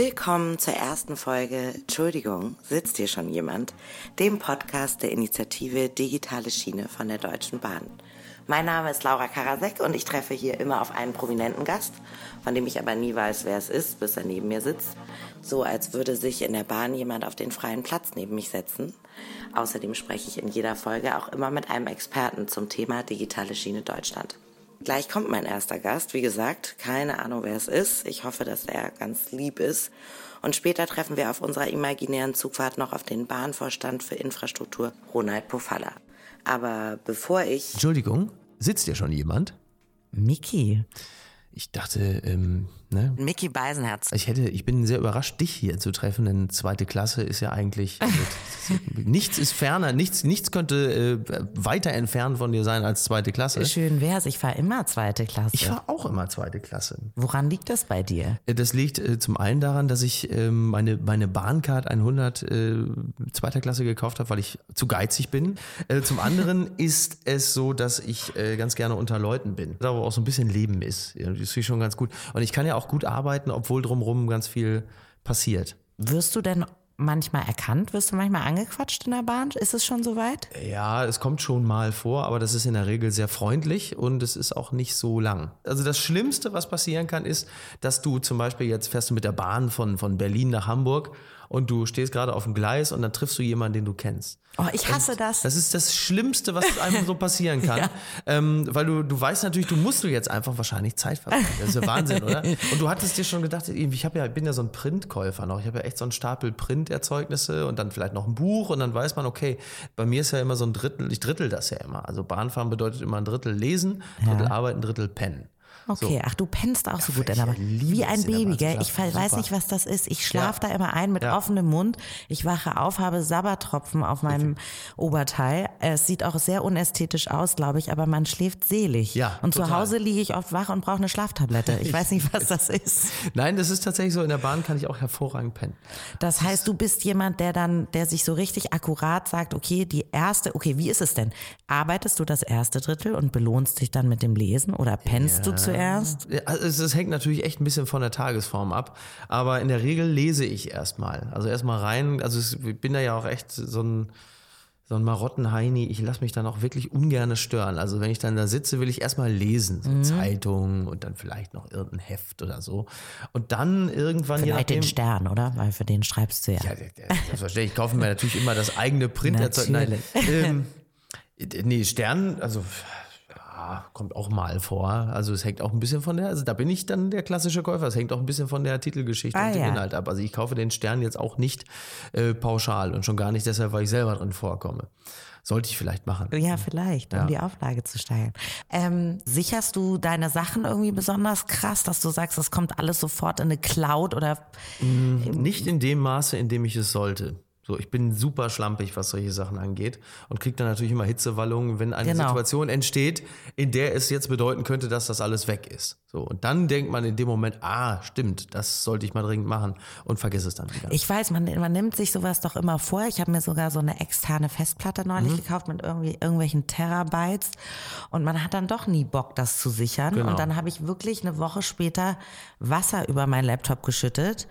Willkommen zur ersten Folge Entschuldigung, sitzt hier schon jemand? Dem Podcast der Initiative Digitale Schiene von der Deutschen Bahn. Mein Name ist Laura Karasek und ich treffe hier immer auf einen prominenten Gast, von dem ich aber nie weiß, wer es ist, bis er neben mir sitzt. So als würde sich in der Bahn jemand auf den freien Platz neben mich setzen. Außerdem spreche ich in jeder Folge auch immer mit einem Experten zum Thema digitale Schiene Deutschland. Gleich kommt mein erster Gast. Wie gesagt, keine Ahnung, wer es ist. Ich hoffe, dass er ganz lieb ist. Und später treffen wir auf unserer imaginären Zugfahrt noch auf den Bahnvorstand für Infrastruktur, Ronald Pofalla. Aber bevor ich. Entschuldigung, sitzt hier schon jemand? Miki. Ich dachte, ähm, ne? Mickey Beisenherz. Ich hätte, ich bin sehr überrascht, dich hier zu treffen, denn zweite Klasse ist ja eigentlich also, nichts ist ferner, nichts, nichts könnte äh, weiter entfernt von dir sein als zweite Klasse. Schön wär's, ich war immer zweite Klasse. Ich war auch immer zweite Klasse. Woran liegt das bei dir? Äh, Das liegt äh, zum einen daran, dass ich ähm, meine, meine Bahncard 100 äh, zweiter Klasse gekauft habe, weil ich zu geizig bin. Äh, zum anderen ist es so, dass ich äh, ganz gerne unter Leuten bin. Da wo auch so ein bisschen Leben ist. Das finde ich schon ganz gut. Und ich kann ja auch gut arbeiten, obwohl drumherum ganz viel passiert. Wirst du denn manchmal erkannt? Wirst du manchmal angequatscht in der Bahn? Ist es schon soweit? Ja, es kommt schon mal vor, aber das ist in der Regel sehr freundlich und es ist auch nicht so lang. Also das Schlimmste, was passieren kann, ist, dass du zum Beispiel jetzt fährst du mit der Bahn von, von Berlin nach Hamburg und du stehst gerade auf dem Gleis und dann triffst du jemanden, den du kennst. Oh, ich hasse das. Das ist das Schlimmste, was einem so passieren kann. Ja. ähm, weil du, du weißt natürlich, du musst du jetzt einfach wahrscheinlich Zeit verbringen. Das ist ja Wahnsinn, oder? Und du hattest dir schon gedacht, ich hab ja, bin ja so ein Printkäufer noch. Ich habe ja echt so einen Stapel Printerzeugnisse und dann vielleicht noch ein Buch und dann weiß man, okay, bei mir ist ja immer so ein Drittel, ich drittel das ja immer. Also Bahnfahren bedeutet immer ein Drittel lesen, ein Drittel arbeiten, ein Drittel pennen. Okay, ach, du pennst auch so gut in der Bahn. Wie ein Baby, zu gell? Ich weiß Super. nicht, was das ist. Ich schlafe Ja. da immer ein mit Ja. offenem Mund. Ich wache auf, habe Sabbertropfen auf meinem Oberteil. Es sieht auch sehr unästhetisch aus, glaube ich, aber man schläft selig. Ja, Und zu total. Hause liege ich oft wach und brauche eine Schlaftablette. Ich weiß nicht, was das ist. Nein, das ist tatsächlich so. In der Bahn kann ich auch hervorragend pennen. Das heißt, du bist jemand, der dann, der sich so richtig akkurat sagt, okay, die erste, okay, wie ist es denn? Arbeitest du das erste Drittel und belohnst dich dann mit dem Lesen oder pennst du zuerst? Ja, Also es, hängt natürlich echt ein bisschen von der Tagesform ab, aber in der Regel lese ich erstmal. Also erstmal rein, also ich bin da ja auch echt so ein so ein Marottenheini, ich lasse mich dann auch wirklich ungerne stören. Also wenn ich dann da sitze, will ich erstmal lesen, Mhm. so Zeitung und dann vielleicht noch irgendein Heft oder so. Und dann irgendwann Vielleicht den nachdem, Stern, oder? Weil für den schreibst du ja. ja, selbstverständlich, ich kaufe mir natürlich immer das eigene Printerzeugnis. Nein, ähm, nee, Stern, also ja, kommt auch mal vor. Also es hängt auch ein bisschen von der, also da bin ich dann der klassische Käufer. Es hängt auch ein bisschen von der Titelgeschichte Ah, und dem ja. Inhalt ab. Also ich kaufe den Stern jetzt auch nicht äh, pauschal und schon gar nicht deshalb, weil ich selber drin vorkomme. Sollte ich vielleicht machen. Ja, vielleicht, um Ja. die Auflage zu steigern. Ähm, sicherst du deine Sachen irgendwie besonders krass, dass du sagst, das kommt alles sofort in eine Cloud oder Nicht in dem Maße, in dem ich es sollte. So, ich bin super schlampig, was solche Sachen angeht und kriege dann natürlich immer Hitzewallungen, wenn eine Genau. Situation entsteht, in der es jetzt bedeuten könnte, dass das alles weg ist. So, und dann denkt man in dem Moment, ah, stimmt, das sollte ich mal dringend machen und vergiss es dann wieder. ich weiß, man, man nimmt sich sowas doch immer vor. Ich habe mir sogar so eine externe Festplatte neulich Mhm. gekauft mit irgendwie irgendwelchen Terabytes und man hat dann doch nie Bock, das zu sichern. Genau. Und dann habe ich wirklich eine Woche später Wasser über meinen Laptop geschüttet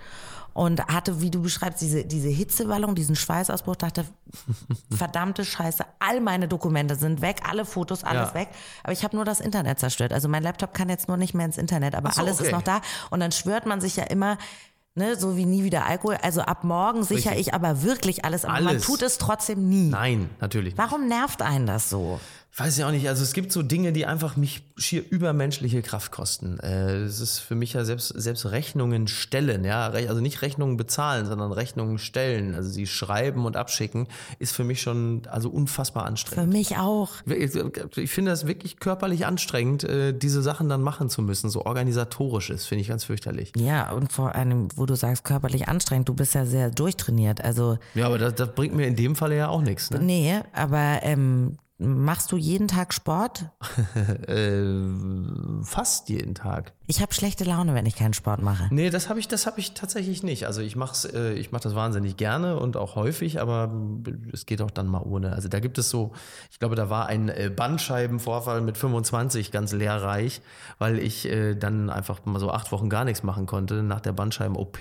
und hatte, wie du beschreibst, diese, diese Hitzewallung, diesen Schweißausbruch, dachte, verdammte Scheiße, all meine Dokumente sind weg, alle Fotos, alles Ja. weg. Aber ich habe nur das Internet zerstört. Also mein Laptop kann jetzt nur nicht mehr ins Internet, aber so, alles ist okay. noch da. Und dann schwört man sich ja immer, ne, so wie nie wieder Alkohol. Also ab morgen sichere ich aber wirklich alles, aber man Alles. tut es trotzdem nie. Nein, natürlich. nicht. Warum nervt einen das so? Weiß ich auch nicht. Also es gibt so Dinge, die einfach mich schier übermenschliche Kraft kosten. Äh, Es ist für mich ja selbst, selbst Rechnungen stellen, ja. Also nicht Rechnungen bezahlen, sondern Rechnungen stellen. Also sie schreiben und abschicken, ist für mich schon also unfassbar Für anstrengend. mich auch. Ich finde das wirklich körperlich anstrengend, äh, diese Sachen dann machen zu müssen. So organisatorisch ist, finde ich ganz fürchterlich. Ja, und vor allem, wo du sagst, körperlich anstrengend, du bist ja sehr durchtrainiert. Also, Ja, aber das, das bringt mir in dem Falle ja auch nichts. Ne? nee, aber ähm, machst du jeden Tag Sport? Äh, fast jeden Tag. Ich habe schlechte Laune, wenn ich keinen Sport mache. Nee, das habe ich, das habe ich tatsächlich nicht. Also ich mach's, äh, ich mache das wahnsinnig gerne und auch häufig, aber es geht auch dann mal ohne. Also da gibt es so, ich glaube, da war ein äh, Bandscheibenvorfall mit 25 ganz lehrreich, weil ich äh, dann einfach mal so acht Wochen gar nichts machen konnte nach der Bandscheiben-OP.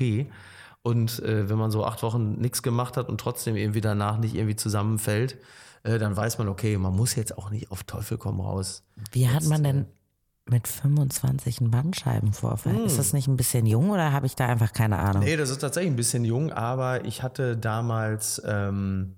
Und äh, wenn man so acht Wochen nichts gemacht hat und trotzdem irgendwie danach nicht irgendwie zusammenfällt, äh, dann weiß man, okay, man muss jetzt auch nicht auf Teufel komm raus. Wie hat man denn mit 25 einen Bandscheibenvorfall? Ist das nicht ein bisschen jung oder habe ich da einfach keine Ahnung? Nee, das ist tatsächlich ein bisschen jung, aber ich hatte damals, ähm,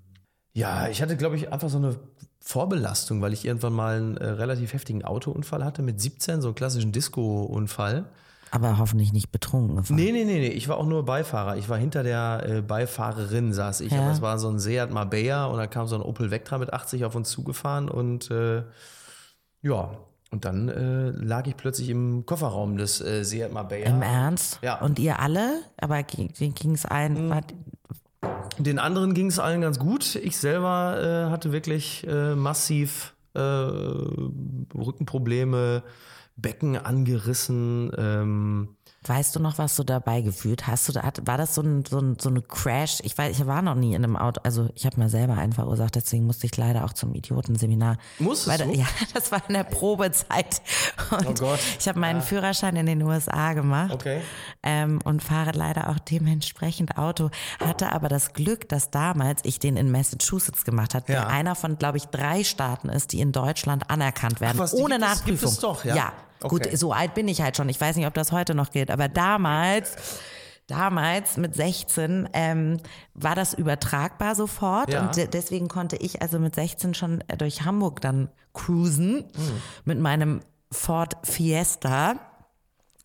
ja, ich hatte, glaube ich, einfach so eine Vorbelastung, weil ich irgendwann mal einen äh, relativ heftigen Autounfall hatte mit 17, so einen klassischen Disco-Unfall. Aber hoffentlich nicht betrunken gefahren. Nee, nee, nee, nee, ich war auch nur Beifahrer. Ich war hinter der äh, Beifahrerin, saß ich. Ja. Aber es war so ein Seat Marbella und da kam so ein Opel Vectra mit 80 auf uns zugefahren und äh, ja, und dann äh, lag ich plötzlich im Kofferraum des äh, Seat Marbella. Im Ernst? Ja. Und ihr alle? Aber ging es ein? Wart- Den anderen ging es allen ganz gut. Ich selber äh, hatte wirklich äh, massiv Rückenprobleme, Becken angerissen. Ähm, Weißt du noch, was du dabei gefühlt hast? Du da, hat- war das so, ein, so, ein, so eine Crash? Ich weiß, ich war noch nie in einem Auto. Also ich habe mir selber einen verursacht, deswegen musste ich leider auch zum Idiotenseminar. Musstest Weil du? Ja, das war in der Probezeit. Und Oh Gott. Ich habe meinen Führerschein in den USA gemacht. Okay. Ähm, und fahre leider auch dementsprechend Auto. Hatte aber das Glück, dass damals ich den in Massachusetts gemacht habe, Ja. der einer von, glaube ich, drei Staaten ist, die in Deutschland anerkannt werden. was, die ohne Nachprüfung. gibt es doch, ja? Ja. Gut, Okay. so alt bin ich halt schon. Ich weiß nicht, ob das heute noch gilt, aber damals, damals mit 16 ähm, war das übertragbar sofort Ja. und de deswegen konnte ich also mit 16 schon durch Hamburg dann cruisen mit meinem Ford Fiesta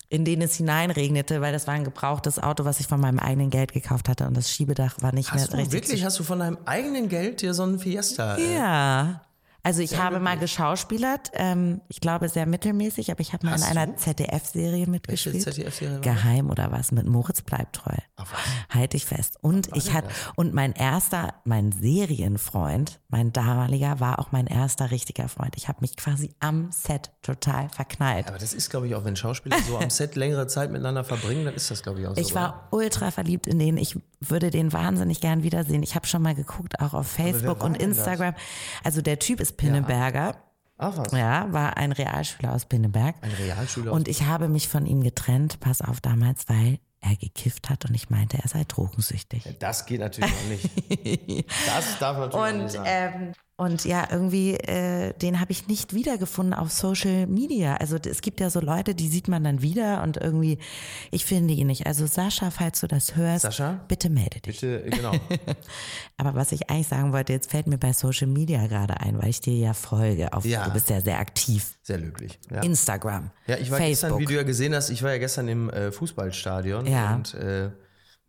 in den es hineinregnete, weil das war ein gebrauchtes Auto, was ich von meinem eigenen Geld gekauft hatte und das Schiebedach war nicht hast mehr du richtig. wirklich, hast du von deinem eigenen Geld dir so einen Fiesta? Äh, Ja. Also ich habe mal geschauspielert, ähm, ich glaube sehr mittelmäßig, aber ich habe mal Hast in einer? ZDF-Serie mitgespielt. ZDF-Serie war das? Geheim oder was mit Moritz bleibt treu. Halte ich fest. Und ich hatte und mein erster, mein Serienfreund, mein damaliger, war auch mein erster richtiger Freund. Ich habe mich quasi am Set total verknallt. Aber das ist, glaube ich, auch wenn Schauspieler so am Set längere Zeit miteinander verbringen, dann ist das, glaube ich, auch so. Ich war ultra verliebt in den. Ich würde den wahnsinnig gern wiedersehen. Ich habe schon mal geguckt, auch auf Facebook und denn das? Instagram. Also der Typ ist Pinneberger. oder? Ach was. Ja, war ein Realschüler aus Pinneberg. Ein Realschüler. Und ich habe mich von ihm getrennt, pass auf damals, weil er gekifft hat und ich meinte, er sei drogensüchtig. das geht natürlich auch nicht. Das darf natürlich auch Und, nicht sein. ähm, und ja, irgendwie, äh, den habe ich nicht wiedergefunden auf Social Media. Also es gibt ja so Leute, die sieht man dann wieder und irgendwie, ich finde ihn nicht. Also Sascha, falls du das hörst, Sascha? bitte melde dich. Bitte, genau. Aber was ich eigentlich sagen wollte, jetzt fällt mir bei Social Media gerade ein, weil ich dir ja folge. Auf, Ja. Du bist ja sehr aktiv. Sehr löblich. Ja. Instagram, Ja, ich war gestern, Facebook. wie du ja gesehen hast, ich war ja gestern im äh, Fußballstadion Ja. und äh,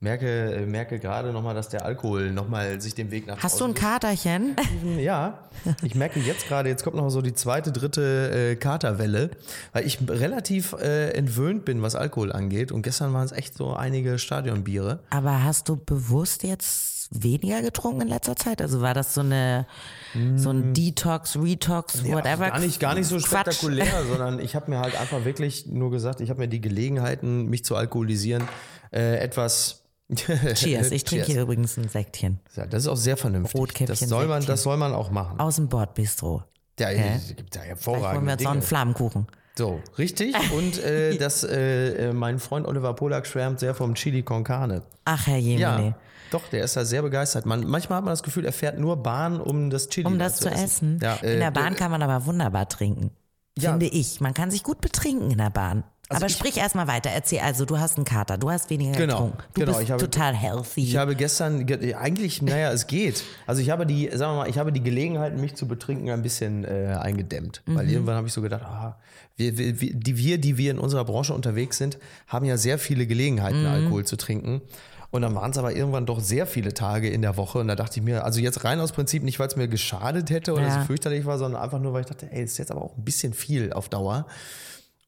merke, äh, merke gerade nochmal, dass der Alkohol nochmal sich den Weg nach Hast du ein Katerchen? sucht. Ja, ich merke jetzt gerade, jetzt kommt noch so die zweite, dritte äh, Katerwelle, weil ich relativ äh, entwöhnt bin, was Alkohol angeht und gestern waren es echt so einige Stadionbiere. Aber hast du bewusst jetzt weniger getrunken in letzter Zeit? Also war das so eine so ein Detox, Retox, whatever? Mm. Gar nicht, gar nicht so Quatsch. spektakulär, sondern ich habe mir halt einfach wirklich nur gesagt, ich habe mir die Gelegenheiten, mich zu alkoholisieren, äh, etwas. Cheers. Ich trinke hier übrigens ein Säckchen. Ja, das ist auch sehr vernünftig. Rotkäppchen, das soll man, Säckchen. das soll man auch machen. Aus dem Bordbistro. Ja, es gibt ja Vielleicht holen wir hervorragende jetzt noch einen. Flammenkuchen. So, richtig. Und äh, das, äh, äh, mein Freund Oliver Polak schwärmt sehr vom Chili con Carne. Ach, Herr Jemine. Ja, doch, der ist da sehr begeistert. Man, manchmal hat man das Gefühl, er fährt nur Bahn, um das Chili Um da das zu essen. Ja, äh, in der Bahn äh, kann man aber wunderbar trinken. Ja. Finde ich. Man kann sich gut betrinken in der Bahn. Also aber ich- sprich erstmal weiter. Erzähl, also du hast einen Kater, du hast weniger Genau, getrunken. Du genau, bist habe- total healthy. Ich habe gestern, ge- eigentlich, naja, es geht. Also ich habe die, sagen wir mal, ich habe die Gelegenheit, mich zu betrinken, ein bisschen äh, eingedämmt. Mhm. Weil irgendwann habe ich so gedacht, ah, wir, wir, die, wir, die wir in unserer Branche unterwegs sind, haben ja sehr viele Gelegenheiten, Mhm. Alkohol zu trinken. Und dann waren es aber irgendwann doch sehr viele Tage in der Woche. Und da dachte ich mir, also jetzt rein aus Prinzip nicht, weil es mir geschadet hätte oder Ja. so fürchterlich war, sondern einfach nur, weil ich dachte, ey, ist jetzt aber auch ein bisschen viel auf Dauer.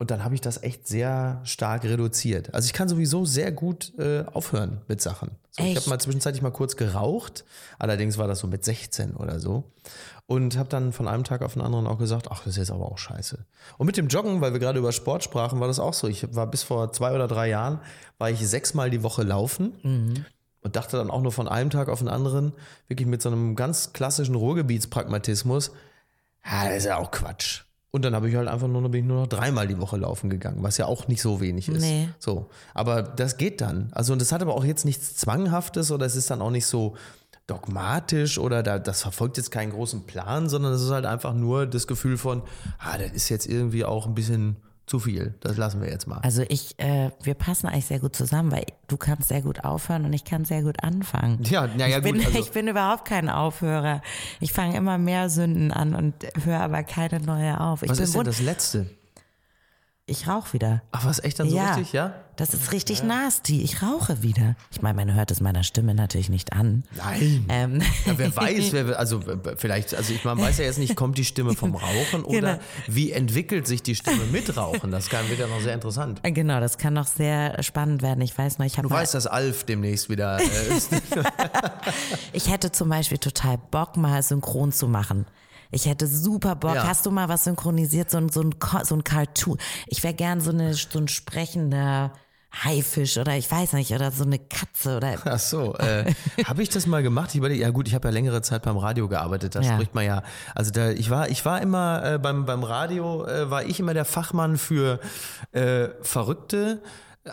Und dann habe ich das echt sehr stark reduziert. Also ich kann sowieso sehr gut äh, aufhören mit Sachen. So, ich habe mal zwischenzeitlich mal kurz geraucht, allerdings war das so mit 16 oder so. Und habe dann von einem Tag auf den anderen auch gesagt, ach, das ist jetzt aber auch scheiße. Und mit dem Joggen, weil wir gerade über Sport sprachen, war das auch so. Ich war bis vor zwei oder drei Jahren, war ich sechsmal die Woche laufen und dachte dann auch nur von einem Tag auf den anderen, wirklich mit so einem ganz klassischen Ruhrgebietspragmatismus, ja, das ist ja auch Quatsch. Und dann habe ich halt einfach nur, noch- bin ich nur noch dreimal die Woche laufen gegangen, was ja auch nicht so wenig ist. Nee. So. Aber das geht dann. Also, und das hat aber auch jetzt nichts Zwanghaftes oder es ist dann auch nicht so dogmatisch oder da, das verfolgt jetzt keinen großen Plan, sondern es ist halt einfach nur das Gefühl von, ah, das ist jetzt irgendwie auch ein bisschen zu viel. Das lassen wir jetzt mal. Also ich, äh, wir passen eigentlich sehr gut zusammen, weil du kannst sehr gut aufhören und ich kann sehr gut anfangen. Ja, na ja, ich, bin, gut, also- ich bin überhaupt kein Aufhörer. Ich fange immer mehr Sünden an und höre aber keine neue auf. Ich Was ist denn das Letzte? Ich rauche wieder. Ach, was echt dann so ja, richtig, ja? das ist richtig nasty. Ich rauche wieder. Ich meine, man hört es meiner Stimme natürlich nicht an. Nein. Ähm, Ja, wer weiß, wer, also äh, vielleicht, also ich, man weiß ja jetzt nicht, kommt die Stimme vom Rauchen oder Genau. wie entwickelt sich die Stimme mit Rauchen? Das kann, wird ja noch sehr interessant. genau, das kann noch sehr spannend werden. Ich weiß noch, ich habe Du weißt, dass Alf demnächst wieder äh, ist. Ich hätte zum Beispiel total Bock, mal synchron zu machen. Ich hätte super Bock. Ja. Hast du mal was synchronisiert? So ein, so ein, so ein Cartoon. Ich wäre gern so, eine, so ein sprechender Haifisch oder ich weiß nicht, oder so eine Katze oder. Ach so, äh, habe ich das mal gemacht? Ich überlege, ja gut, ich habe ja längere Zeit beim Radio gearbeitet, da Ja. spricht man ja, also da, ich war, ich war immer äh, beim, beim Radio, äh, war ich immer der Fachmann für äh, Verrückte,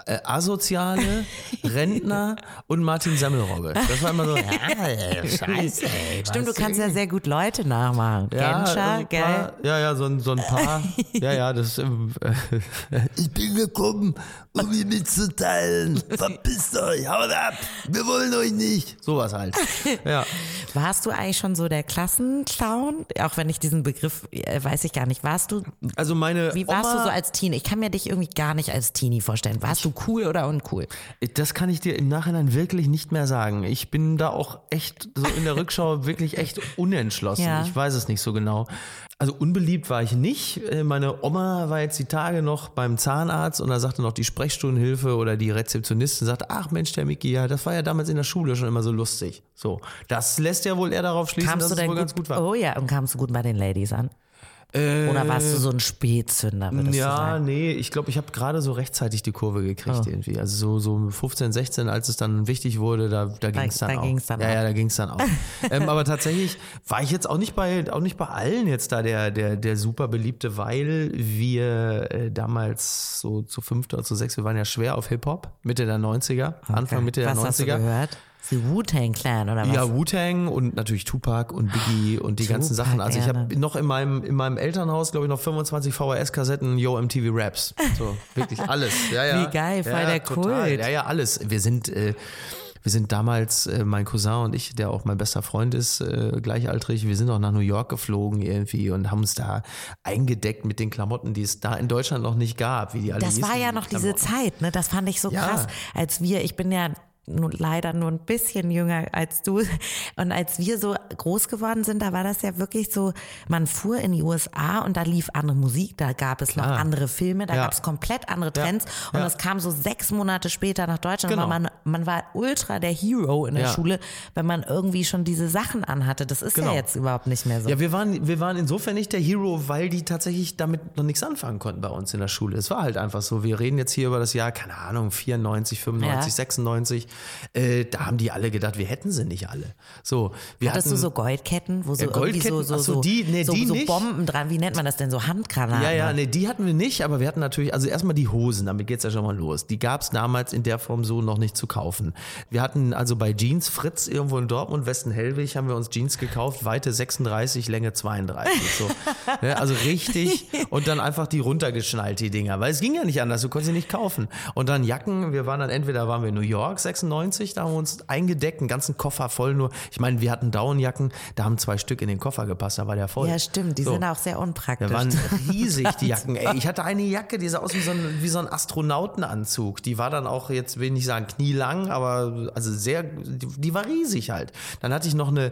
äh, Asoziale, Rentner und Martin Semmelrogge. Das war immer so, ja, scheiße, ey, Stimmt, du kannst ja sehr gut Leute nachmachen. Ja, Genscher, gell? paar, ja, ja, so ein, so ein paar. ja, ja, das. Äh, ich bin gekommen, um ihn mitzuteilen. Verpisst euch, haut ab, wir wollen euch nicht. Sowas halt. Ja. Warst du eigentlich schon so der Klassenclown? Auch wenn ich diesen Begriff, äh, weiß ich gar nicht. Warst du, Also meine wie warst Oma, du so als Teenie? Ich kann mir dich irgendwie gar nicht als Teenie vorstellen. Warst du cool oder uncool? Das kann ich dir im Nachhinein wirklich nicht mehr sagen. Ich bin da auch echt so in der Rückschau wirklich echt unentschlossen. Ja. Ich weiß es nicht so genau. Also unbeliebt war ich nicht. Äh, Meine Oma war jetzt die Tage noch beim Zahnarzt und da sagte noch die Sprechstundenhilfe oder die Rezeptionistin sagte, ach Mensch, der Miki, ja, das war ja damals in der Schule schon immer so lustig. So, das lässt ja wohl eher darauf schließen, Kamst dass du es wohl gut, ganz gut war. Oh ja, und kamst du gut bei den Ladies an? Oder warst du so ein Spätzünder, Ja, nee, ich glaube, ich habe gerade so rechtzeitig die Kurve gekriegt Oh. irgendwie. Also so, so 15, 16, als es dann wichtig wurde, da, da ging es dann da auch. ging's dann ja, auch. ja, da ging es dann auch. ähm, aber tatsächlich war ich jetzt auch nicht bei, auch nicht bei allen jetzt da der, der, der super beliebte, weil wir äh, damals so zu fünft oder zu sechs, wir waren ja schwer auf Hip-Hop, Mitte der 90er, Anfang, Mitte der Was hast du 90er. gehört? Die Wu-Tang Clan oder was? Ja, Wu-Tang und natürlich Tupac und Biggie und die ganzen Tupac, Sachen. Also ich habe ne? noch in meinem, in meinem Elternhaus, glaube ich, noch 25 VHS-Kassetten Yo MTV Raps. So, wirklich alles. Ja, ja. Wie geil, voll ja, der total. Kult. Ja, ja, alles. Wir sind, äh, wir sind damals, äh, mein Cousin und ich, der auch mein bester Freund ist, äh, gleichaltrig, wir sind auch nach New York geflogen irgendwie und haben uns da eingedeckt mit den Klamotten, die es da in Deutschland noch nicht gab, wie die alle Das war ja noch diese Klamotten. Zeit, ne? Das fand ich so Ja. krass, als wir, ich bin ja nur, leider nur ein bisschen jünger als du. Und als wir so groß geworden sind, da war das ja wirklich so, man fuhr in die USA und da lief andere Musik, da gab es noch Klar. andere Filme, da Ja. gab es komplett andere Trends. Und Ja. das kam so sechs Monate später nach Deutschland. Genau. Man, man war ultra der Hero in der Ja. Schule, wenn man irgendwie schon diese Sachen anhatte. Das ist Genau. ja jetzt überhaupt nicht mehr so. Ja, wir waren, wir waren insofern nicht der Hero, weil die tatsächlich damit noch nichts anfangen konnten bei uns in der Schule. Es war halt einfach so. Wir reden jetzt hier über das Jahr, keine Ahnung, 94, 95, Ja. 96. Äh, da haben die alle gedacht, wir hätten sie nicht alle. So, wir Hattest hatten, du so Goldketten, wo so Ja, irgendwie so, Goldketten? so, so, so, die- nee, so, die so. Bomben dran, wie nennt man das denn, so Handgranaten? Ja, ja, nee, die hatten wir nicht, aber wir hatten natürlich, also erstmal die Hosen, damit geht's ja schon mal los. Die gab's damals in der Form so noch nicht zu kaufen. Wir hatten also bei Jeans Fritz irgendwo in Dortmund, Westen Hellwig, haben wir uns Jeans gekauft, Weite 36, Länge 32. So. Ne, also richtig und dann einfach die runtergeschnallt, die Dinger, weil es ging ja nicht anders, du konntest sie nicht kaufen. Und dann Jacken, wir waren dann entweder waren wir in New York 96, da haben wir uns eingedeckt, einen ganzen Koffer voll nur. Ich meine, wir hatten Downjacken, da haben zwei Stück in den Koffer gepasst, da war der voll. Ja, stimmt, die So. sind auch sehr unpraktisch. Da waren riesig, die Jacken. Ey, ich hatte eine Jacke, die sah aus wie so ein, wie so ein Astronautenanzug. Die war dann auch, jetzt will ich nicht sagen knielang, aber also sehr, die, die war riesig halt. Dann hatte ich noch eine,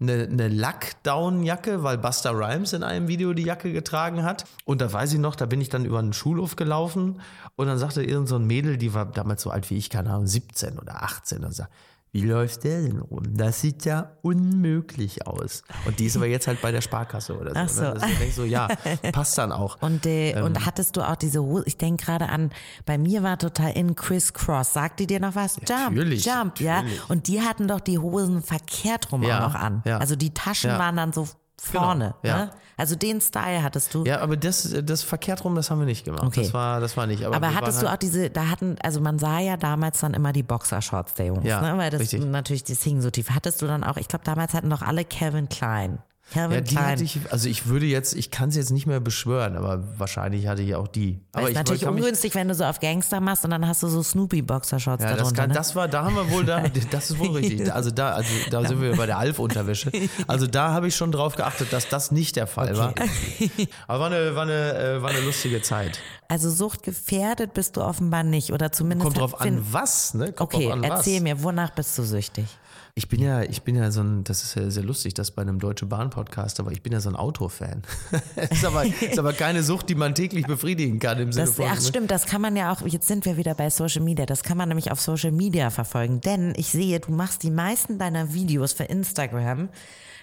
eine, eine Lackdown-Jacke, weil Buster Rhymes in einem Video die Jacke getragen hat. Und da weiß ich noch, da bin ich dann über einen Schulhof gelaufen und dann sagte irgend so Mädel, die war damals so alt wie ich, keine Ahnung, 17 oder 18, und sagt, wie läuft der denn rum? Das sieht ja unmöglich aus. Und die ist aber jetzt halt bei der Sparkasse oder so. Ach so. Ne? Also ich so, ja, passt dann auch. Und, äh, Ähm. und hattest du auch diese Hose? Ich denke gerade an, bei mir war total in Criss Cross. Sagt die dir noch was? Jump, natürlich, Jump, ja. natürlich. Und die hatten doch die Hosen verkehrt rum Ja, auch noch an. ja. Also die Taschen Ja. waren dann so vorne. Genau, ja. Ne? Also den Style hattest du. Ja, aber das, das verkehrt rum, das haben wir nicht gemacht. Okay. Das war, das war nicht. Aber, Aber hattest du halt, auch diese, da hatten, also man sah ja damals dann immer die Boxershorts der Jungs, Ja, ne? Weil das richtig. natürlich, das hing so tief. Hattest du dann auch, ich glaube, damals hatten doch alle Calvin Klein. Calvin Ja, die Klein. hatte ich, also ich würde jetzt, ich kann es jetzt nicht mehr beschwören, aber wahrscheinlich hatte ich auch die. Aber ist ich natürlich ungünstig, wenn du so auf Gangster machst und dann hast du so Snoopy-Boxershorts Ja, das, darunter. kann, ne? das war, da haben wir wohl, da, das ist wohl richtig. Also da, also da sind wir bei der Alf-Unterwäsche. Also da habe ich schon drauf geachtet, dass das nicht der Fall war. Aber war eine, war eine, äh, war eine lustige Zeit. Also suchtgefährdet bist du offenbar nicht oder zumindest. Kommt drauf an, was, ne? Kommt Okay, an, erzähl was. mir, wonach bist du süchtig? Ich bin ja, ich bin ja so ein, das ist ja sehr lustig, das bei einem Deutsche Bahn Podcast, aber ich bin ja so ein Autofan. ist, aber, ist aber keine Sucht, die man täglich befriedigen kann im Sinne Das, von. ach stimmt, das kann man ja auch, jetzt sind wir wieder bei Social Media, das kann man nämlich auf Social Media verfolgen, denn ich sehe, du machst die meisten deiner Videos für Instagram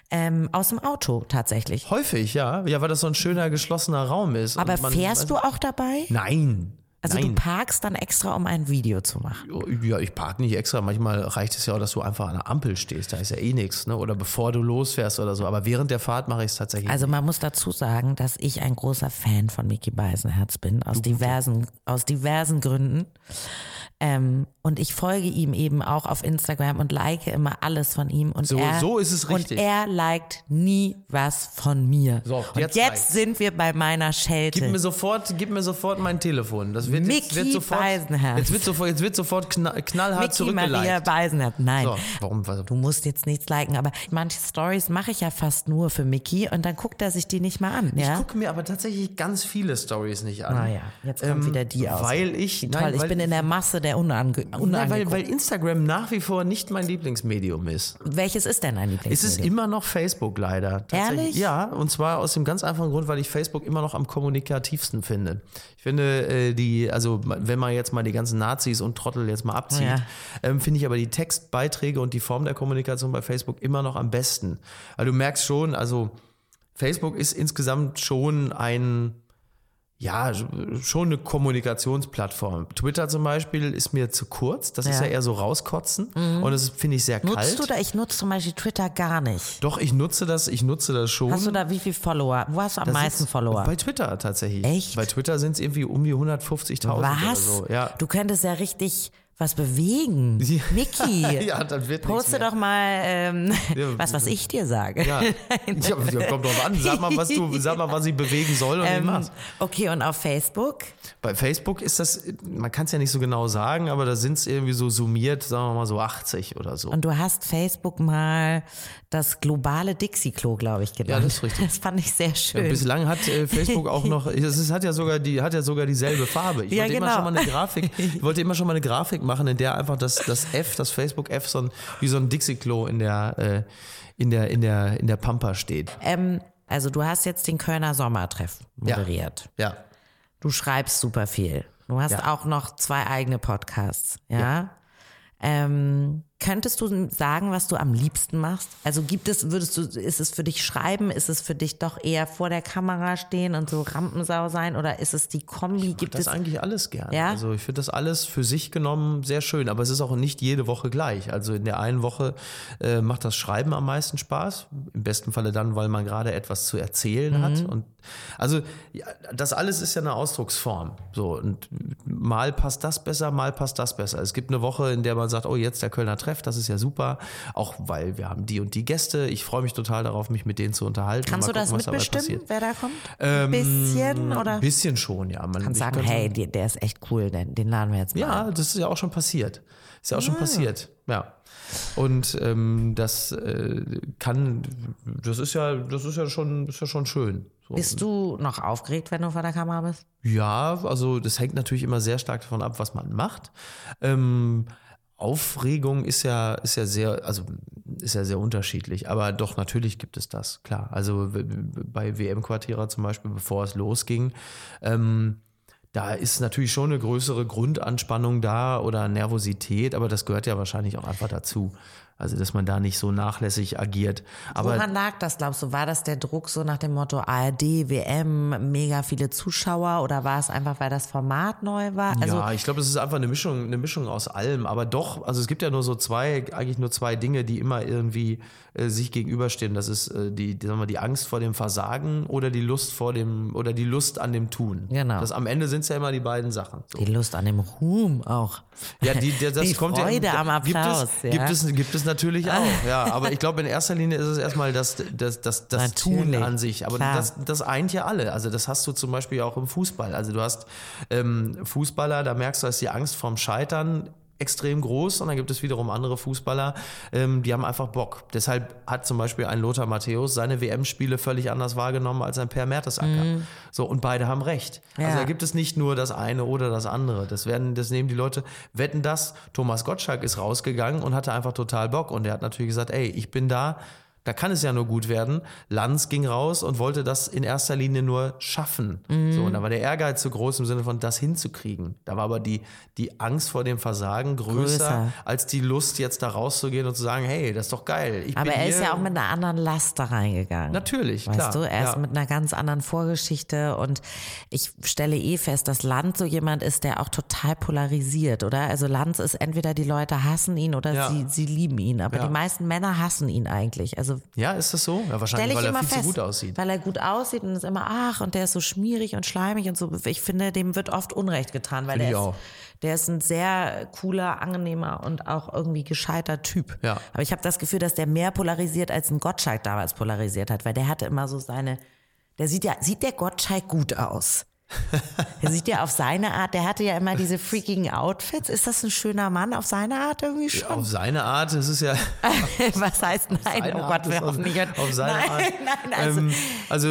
ähm, aus dem Auto tatsächlich. Häufig, ja. Ja, weil das so ein schöner, geschlossener Raum ist. Aber man- fährst du auch dabei? Nein. Also Nein. du parkst dann extra, um ein Video zu machen. Ja, ich park nicht extra. Manchmal reicht es ja auch, dass du einfach an der Ampel stehst. Da ist ja eh nichts, ne? Oder bevor du losfährst oder so. Aber während der Fahrt mache ich es tatsächlich. Also man muss dazu sagen, dass ich ein großer Fan von Mickey Beisenherz bin, aus diversen, aus diversen Gründen. Ähm, und ich folge ihm eben auch auf Instagram und like immer alles von ihm. Und So- er, so ist es richtig. Und er liked nie was von mir. So, und jetzt jetzt, sind wir bei meiner Schelte. Gib mir sofort, gib mir sofort mein Telefon. Das wird, jetzt, Mickey wird sofort, Beisenherz. jetzt wird sofort, jetzt wird sofort knall, knallhart Mickey Maria zurückgeliked. Beisenherz. Nein. So, warum? Was, Du musst jetzt nichts liken, aber manche Stories mache ich ja fast nur für Mickey und dann guckt er sich die nicht mal an. Ich Ja? gucke mir aber tatsächlich ganz viele Stories nicht an. Naja, jetzt kommt Ähm, wieder die aus. Weil ich, Toll, nein, ich weil, bin in der Masse der Unange nein, weil, weil Instagram nach wie vor nicht mein Lieblingsmedium ist. Welches ist denn dein Es ist Lieblingsmedium? immer noch Facebook leider. Tatsächlich. Ehrlich? Ja, und zwar aus dem ganz einfachen Grund, weil ich Facebook immer noch am kommunikativsten finde. Ich finde, äh, die, also wenn man jetzt mal die ganzen Nazis und Trottel jetzt mal abzieht, Ja. ähm, finde ich aber die Textbeiträge und die Form der Kommunikation bei Facebook immer noch am besten. Weil du merkst schon, also Facebook ist insgesamt schon ein ja, schon eine Kommunikationsplattform. Twitter zum Beispiel ist mir zu kurz. Das ist Ja. ja eher so rauskotzen. Und das finde ich sehr kalt. Nutzt du da? Ich nutze zum Beispiel Twitter gar nicht. Doch, ich nutze das, ich nutze das schon. Hast du da wie viele Follower? Wo hast du am Das meisten ist Follower? Bei Twitter tatsächlich. Echt? Bei Twitter sind es irgendwie um die 150.000 oder Was? so. Ja. Du könntest ja richtig was bewegen. Ja. Mickey, ja, dann wird poste doch mal ähm, Ja, was, was ich dir sage. Ja. ja, ja, kommt drauf an. Sag mal, was du, sag mal, was ich bewegen soll und Ähm, okay, und auf Facebook? Bei Facebook ist das, man kann es ja nicht so genau sagen, aber da sind es irgendwie so summiert, sagen wir mal so 80 oder so. Und du hast Facebook mal das globale Dixie-Klo, glaube ich, genannt. das ist richtig. Das fand ich sehr schön. Bislang hat äh, Facebook auch noch, es ist, hat ja sogar die, hat ja sogar dieselbe Farbe. Ich Ja, wollte immer genau. schon mal eine Grafik, ich wollte immer schon mal eine Grafik machen, in der einfach das, das F, das Facebook F, so ein, wie so ein Dixie-Klo in der, äh, in der, in der, in der Pampa steht. ähm, also du hast jetzt den Kölner Sommertreff Ja. moderiert. Ja. Du schreibst super viel. Du hast Ja. auch noch zwei eigene Podcasts, ja? Ähm, könntest du sagen, was du am liebsten machst? Also gibt es, würdest du, ist es für dich schreiben? Ist es für dich doch eher vor der Kamera stehen und so Rampensau sein? Oder ist es die Kombi? Gibt Das es eigentlich alles gern. Ja? Also ich finde das alles für sich genommen sehr schön, aber es ist auch nicht jede Woche gleich. Also in der einen Woche äh, macht das Schreiben am meisten Spaß. Im besten Falle dann, weil man gerade etwas zu erzählen Mhm. hat. Und also ja, das alles ist ja eine Ausdrucksform. So und mal passt das besser, mal passt das besser. Es gibt eine Woche, in der man sagt, oh jetzt der Kölner Treff, das ist ja super. Auch weil wir haben die und die Gäste. Ich freue mich total darauf, mich mit denen zu unterhalten. Kannst Mal du das gucken, dabei mitbestimmen, wer da kommt? Ein bisschen oder? Ein bisschen schon, ja. Man, ich sagen, hey, der, der ist echt cool, den, den laden wir jetzt mal. ein. Ja, das ist ja auch schon passiert. Ist ja auch schon passiert. Ja. Und ähm, das äh, kann, das ist ja, das ist ja schon, ist ja schon schön. So. Bist du noch aufgeregt, wenn du vor der Kamera bist? Ja, also das hängt natürlich immer sehr stark davon ab, was man macht. Ähm, Aufregung ist ja, ist ja sehr, also ist ja sehr unterschiedlich, aber doch natürlich gibt es das, klar. Also bei WM-Quartierer zum Beispiel, bevor es losging, ähm, da ist natürlich schon eine größere Grundanspannung da oder Nervosität, aber das gehört ja wahrscheinlich auch einfach dazu. Also, dass man da nicht so nachlässig agiert. Aber Woran lag das, glaubst du? War das der Druck so nach dem Motto ARD, WM, mega viele Zuschauer oder war es einfach, weil das Format neu war? Also, ja, ich glaube, es ist einfach eine Mischung, eine Mischung aus allem. Aber doch, also es gibt ja nur so zwei, eigentlich nur zwei Dinge, die immer irgendwie äh, sich gegenüberstehen. Das ist äh, die, die, sagen wir, die Angst vor dem Versagen oder die Lust vor dem oder die Lust an dem Tun. Genau. Das am Ende sind es ja immer die beiden Sachen. So. die Lust an dem Ruhm auch. Ja, die, der, das die kommt Freude ja, am Applaus. Gibt es, ja. gibt es, gibt es natürlich auch, ja. Aber ich glaube, in erster Linie ist es erstmal das, das, das, das Tun Natürlich, an sich. Aber klar. das, das eint ja alle. Also das hast du zum Beispiel auch im Fußball. Also du hast ähm, Fußballer, da merkst du, dass die Angst vorm Scheitern extrem groß und dann gibt es wiederum andere Fußballer, ähm, die haben einfach Bock. Deshalb hat zum Beispiel ein Lothar Matthäus seine WM-Spiele völlig anders wahrgenommen als ein Per Mertesacker. So, und beide haben recht. Also Ja. da gibt es nicht nur das eine oder das andere. Das werden, das nehmen die Leute, wetten das. Thomas Gottschalk ist rausgegangen und hatte einfach total Bock und er hat natürlich gesagt, ey, ich bin da, da kann es ja nur gut werden. Lanz ging raus und wollte das in erster Linie nur schaffen. So, und da war der Ehrgeiz so groß im Sinne von, das hinzukriegen. Da war aber die, die Angst vor dem Versagen größer, Größer. als die Lust, jetzt da rauszugehen und zu sagen, hey, das ist doch geil. Ich Aber er ist ja auch mit einer anderen Last da reingegangen. Natürlich, Weißt klar. du, er ist ja. mit einer ganz anderen Vorgeschichte und ich stelle eh fest, dass Lanz so jemand ist, der auch total polarisiert, oder? Also Lanz ist entweder die Leute hassen ihn oder Ja. sie, sie lieben ihn, aber Ja. die meisten Männer hassen ihn eigentlich. Also ja, ist das so? Ja, wahrscheinlich, weil er immer viel fest, zu gut aussieht. weil er gut aussieht und ist immer ach und der ist so schmierig und schleimig und so. Ich finde, dem wird oft Unrecht getan, weil der ist, der ist ein sehr cooler, angenehmer und auch irgendwie gescheiter Typ. Ja. Aber ich habe das Gefühl, dass der mehr polarisiert als ein Gottschalk damals polarisiert hat, weil der hatte immer so seine, der sieht ja, sieht der Gottschalk gut aus? Der sieht ja auf seine Art, der hatte ja immer diese freakigen Outfits. Ist das ein schöner Mann auf seine Art irgendwie schon? Auf seine Art, es ist ja Was heißt nein? Oh Gott, wir hoffen nicht. auf seine nein, Art. nein, also, ähm, also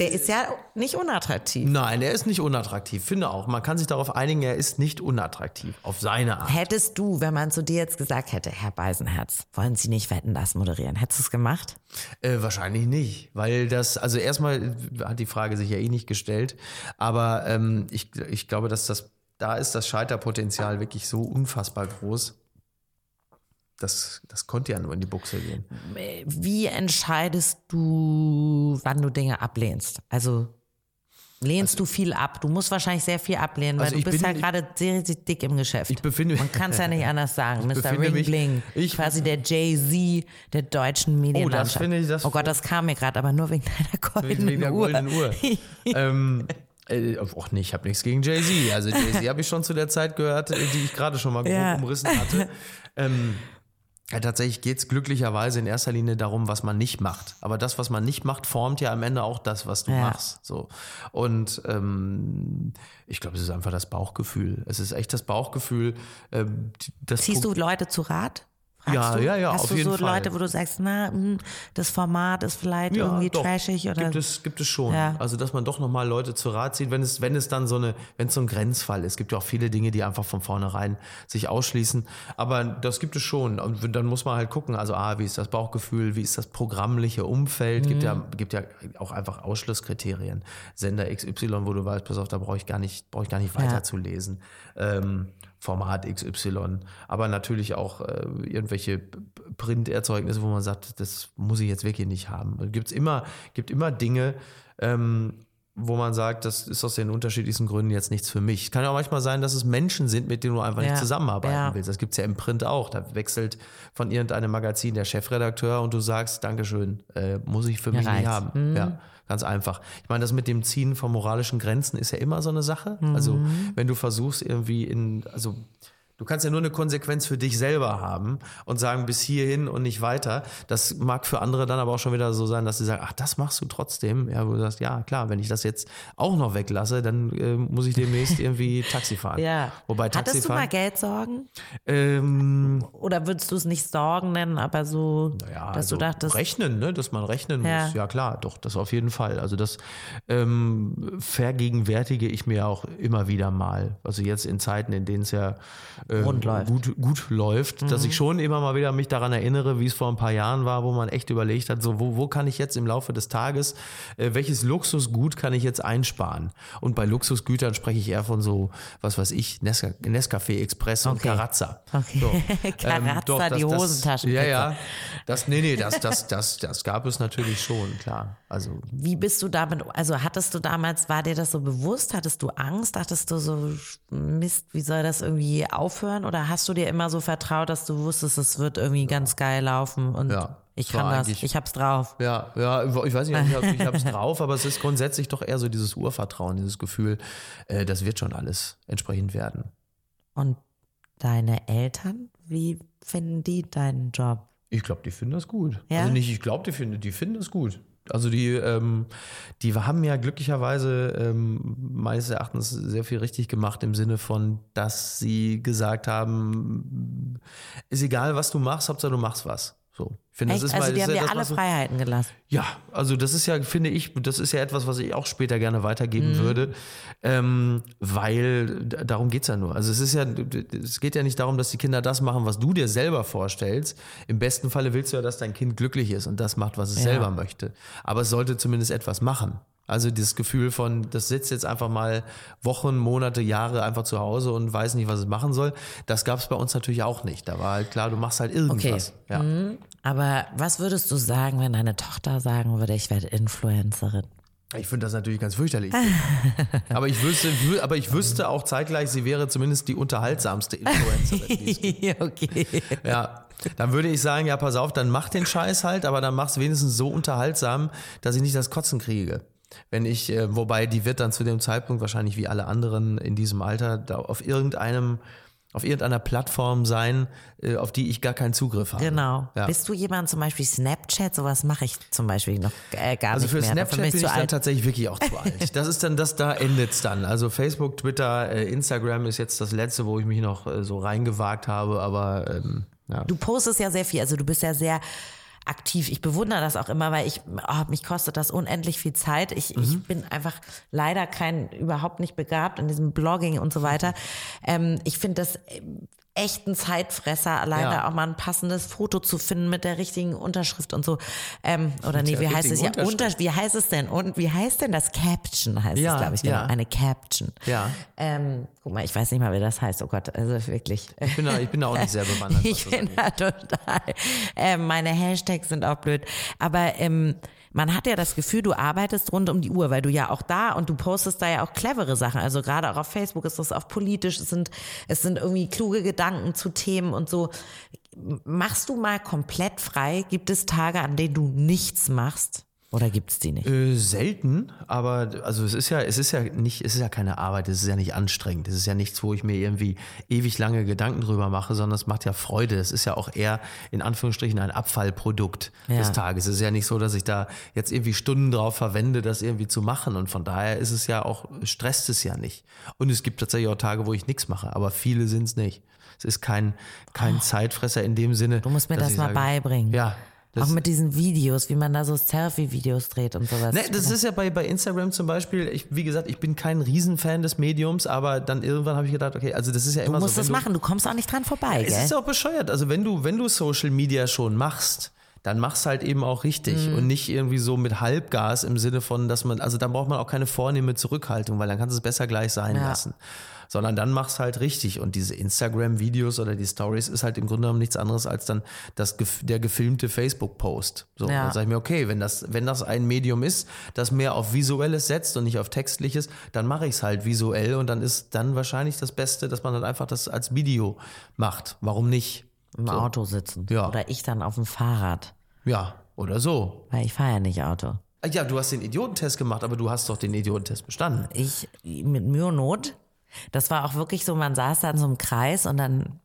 der ist ja nicht unattraktiv. Nein, er ist nicht unattraktiv. Finde auch. Man kann sich darauf einigen, er ist nicht unattraktiv. Auf seine Art. Hättest du, wenn man zu dir jetzt gesagt hätte, Herr Beisenherz, wollen Sie nicht Wetten, das moderieren, hättest du es gemacht? Äh, wahrscheinlich nicht, weil das, also erstmal hat die Frage sich ja eh nicht gestellt, aber ähm, ich, ich glaube, dass das, da ist das Scheiterpotenzial wirklich so unfassbar groß. Das, das konnte ja nur in die Buchse gehen. Wie entscheidest du, wann du Dinge ablehnst? Also lehnst du viel ab? Du musst wahrscheinlich sehr viel ablehnen, weil Also du ich bist ja gerade sehr, sehr dick im Geschäft. Ich befinde Man kann es ja nicht anders sagen. Mr. befinde Ring mich- Bling. ich- quasi der Jay-Z der deutschen Medienlandschaft. finde ich- das- oh Gott, das kam mir gerade, aber nur wegen deiner goldenen Wegen der Uhr. goldenen Uhr. ähm, äh, och nee, ich habe nichts gegen Jay-Z. Also Jay-Z habe ich schon zu der Zeit gehört, äh, die ich gerade schon mal grob Ja. umrissen hatte. Ähm, ja, tatsächlich geht es glücklicherweise in erster Linie darum, was man nicht macht. Aber das, was man nicht macht, formt ja am Ende auch das, was du Ja. machst. So. Und ähm, ich glaube, es ist einfach das Bauchgefühl. Es ist echt das Bauchgefühl. Ähm, das Ziehst du Leute zu Rat? Fragst Ja, du? ja, ja, Hast auf du jeden so Fall. Leute, wo du sagst, na, hm, das Format ist vielleicht irgendwie doch, trashig oder Gibt es, gibt es schon. Ja. Also, dass man doch nochmal Leute zu Rat zieht, wenn es, wenn es dann so eine, wenn es so ein Grenzfall ist. Es gibt ja auch viele Dinge, die einfach von vornherein sich ausschließen. Aber das gibt es schon. Und dann muss man halt gucken, also A, wie ist das Bauchgefühl, wie ist das programmliche Umfeld? Gibt ja, Mhm. gibt ja auch einfach Ausschlusskriterien. Sender XY, wo du weißt, pass auf, da brauche ich gar nicht, brauche ich gar nicht weiterzulesen. Ähm, Format XY, aber natürlich auch äh, irgendwelche Printerzeugnisse, wo man sagt, das muss ich jetzt wirklich nicht haben. Es gibt immer, gibt immer Dinge, ähm, wo man sagt, das ist aus den unterschiedlichsten Gründen jetzt nichts für mich. Es kann ja auch manchmal sein, dass es Menschen sind, mit denen du einfach Ja, nicht zusammenarbeiten ja. willst. Das gibt es ja im Print auch. Da wechselt von irgendeinem Magazin der Chefredakteur und du sagst, Dankeschön, äh, muss ich für mich nicht reicht's. haben. Ja, ganz einfach. Ich meine, das mit dem Ziehen von moralischen Grenzen ist ja immer so eine Sache. Also, wenn du versuchst, irgendwie in, also Du kannst ja nur eine Konsequenz für dich selber haben und sagen, bis hierhin und nicht weiter. Das mag für andere dann aber auch schon wieder so sein, dass sie sagen, ach, das machst du trotzdem. Ja, wo du sagst, ja, klar, wenn ich das jetzt auch noch weglasse, dann äh, muss ich demnächst irgendwie Taxi fahren. Ja. Wobei Hattest du mal. Geldsorgen? Ähm, Oder würdest du es nicht Sorgen nennen, aber so, ja, dass also du dachtest, rechnen, ne? dass man rechnen Ja. muss. Ja klar, doch, das auf jeden Fall. Also das ähm, vergegenwärtige ich mir auch immer wieder mal. Also jetzt in Zeiten, in denen es ja äh, Rund läuft. gut, gut läuft, dass ich schon immer mal wieder mich daran erinnere, wie es vor ein paar Jahren war, wo man echt überlegt hat, so wo, wo kann ich jetzt im Laufe des Tages, äh, welches Luxusgut kann ich jetzt einsparen? Und bei Luxusgütern spreche ich eher von so, was weiß ich, Nesca, Nescafé Express und Okay. Carazza. Okay. So, Carazza, doch, die Hosentaschenpizza. Ja, ja. Das, nee, nee, das, das, das, das gab es natürlich schon, klar. Also Wie bist du damit, also hattest du damals, war dir das so bewusst? Hattest du Angst? Dachtest du so, Mist, wie soll das irgendwie aufhören? Oder hast du dir immer so vertraut, dass du wusstest, es wird irgendwie ganz geil laufen und Ja, ich es kann das, ich hab's drauf. Ja, ja, ich weiß nicht, ob ich, hab- ich habe es drauf, aber es ist grundsätzlich doch eher so dieses Urvertrauen, dieses Gefühl, äh, das wird schon alles entsprechend werden. Und deine Eltern, wie finden die deinen Job? Ich glaube, die finden das gut. Ja? Also nicht, ich glaube, die finden, die finden das gut. Also die, ähm, die haben ja glücklicherweise ähm, meines Erachtens sehr viel richtig gemacht im Sinne von, dass sie gesagt haben, ist egal, was du machst, Hauptsache du machst was. So. Finde, Echt? das ist also mal, die das haben ja alle Freiheiten gelassen. Ja, also das ist ja, finde ich, das ist ja etwas, was ich auch später gerne weitergeben würde, ähm, weil darum geht's ja nur. Also es ist ja, es geht ja nicht darum, dass die Kinder das machen, was du dir selber vorstellst. Im besten Falle willst du ja, dass dein Kind glücklich ist und das macht, was es Ja. selber möchte. Aber es sollte zumindest etwas machen. Also dieses Gefühl von, das sitzt jetzt einfach mal Wochen, Monate, Jahre einfach zu Hause und weiß nicht, was es machen soll. Das gab es bei uns natürlich auch nicht. Da war halt klar, du machst halt irgendwas. Ja. Aber was würdest du sagen, wenn deine Tochter sagen würde, ich werde Influencerin? Ich finde das natürlich ganz fürchterlich. aber, ich wüsste, wü- aber ich wüsste auch zeitgleich, sie wäre zumindest die unterhaltsamste Influencerin. okay. ja. Dann würde ich sagen, ja, pass auf, dann mach den Scheiß halt, aber dann mach's wenigstens so unterhaltsam, dass ich nicht das Kotzen kriege. Wenn ich, äh, wobei die wird dann zu dem Zeitpunkt wahrscheinlich wie alle anderen in diesem Alter auf irgendeinem, auf irgendeiner Plattform sein, äh, auf die ich gar keinen Zugriff habe. Genau. Ja. Bist du jemand zum Beispiel Snapchat? Sowas mache ich zum Beispiel noch äh, gar Also nicht für mehr. Snapchat Dafür bin bin ich dann alt. tatsächlich wirklich auch zu alt. Das ist dann das, da endet's dann. Also Facebook, Twitter, äh, Instagram ist jetzt das letzte, wo ich mich noch äh, so reingewagt habe, aber ähm, ja. Du postest ja sehr viel, also du bist ja sehr aktiv. Ich bewundere das auch immer, weil ich, oh, mich kostet das unendlich viel Zeit. Ich, Mhm. ich bin einfach leider kein, überhaupt nicht begabt in diesem Blogging und so weiter. Ähm, ich finde das echt ein Zeitfresser, alleine Ja. auch mal ein passendes Foto zu finden mit der richtigen Unterschrift und so. Ähm, oder nee, wie heißt es ja? Unter, wie heißt es denn? Und wie heißt denn das? Caption heißt Ja, es, glaube ich, genau. ja. Eine Caption. Ja. Ähm, guck mal, ich weiß nicht mal, wie das heißt. Oh Gott, also wirklich. Ich bin, da, ich bin da auch nicht sehr bewandert. Ich bin da total. Ähm, meine Hashtags sind auch blöd. Aber ähm, man hat ja das Gefühl, du arbeitest rund um die Uhr, weil du ja auch da und du postest da ja auch clevere Sachen. Also gerade auch auf Facebook ist das auch politisch. Es sind, es sind irgendwie kluge Gedanken zu Themen und so. Machst du mal komplett frei? Gibt es Tage, an denen du nichts machst? Oder gibt es die nicht? Äh, selten, aber also es ist ja, es ist ja nicht, es ist ja keine Arbeit, es ist ja nicht anstrengend, es ist ja nichts, wo ich mir irgendwie ewig lange Gedanken drüber mache, sondern es macht ja Freude. Es ist ja auch eher in Anführungsstrichen ein Abfallprodukt Ja. des Tages. Es ist ja nicht so, dass ich da jetzt irgendwie Stunden drauf verwende, das irgendwie zu machen. Und von daher ist es ja auch, stresst es ja nicht. Und es gibt tatsächlich auch Tage, wo ich nichts mache, aber viele sind es nicht. Es ist kein, kein Zeitfresser in dem Sinne. Oh. Du musst mir das mal sage, beibringen. Ja. Das- auch mit diesen Videos, wie man da so Selfie-Videos dreht und sowas. Ne, das ist ja bei, bei Instagram zum Beispiel, ich, wie gesagt, ich bin kein Riesenfan des Mediums, aber dann irgendwann habe ich gedacht, okay, also das ist ja du immer musst so. das wenn machen, du kommst auch nicht dran vorbei, Es gell? ist auch bescheuert. Also wenn du, wenn du Social Media schon machst, dann mach's halt eben auch richtig Mhm. und nicht irgendwie so mit Halbgas im Sinne von, dass man, also dann braucht man auch keine vornehme Zurückhaltung, weil dann kannst du es besser gleich sein Ja. lassen. Sondern dann mach's halt richtig. Und diese Instagram-Videos oder die Stories ist halt im Grunde genommen nichts anderes als dann das, der gefilmte Facebook-Post. So, Ja. dann sage ich mir, okay, wenn das, wenn das ein Medium ist, das mehr auf Visuelles setzt und nicht auf Textliches, dann mache ich es halt visuell und dann ist dann wahrscheinlich das Beste, dass man dann einfach das als Video macht. Warum nicht? Im Auto sitzen. Ja. Oder ich dann auf dem Fahrrad. Ja, oder so. Weil ich fahre ja nicht Auto. Ah, Ja, du hast den Idiotentest gemacht, aber du hast doch den Idiotentest bestanden. Ich mit Mühe und Not. Das war auch wirklich so, man saß da in so einem Kreis und dann,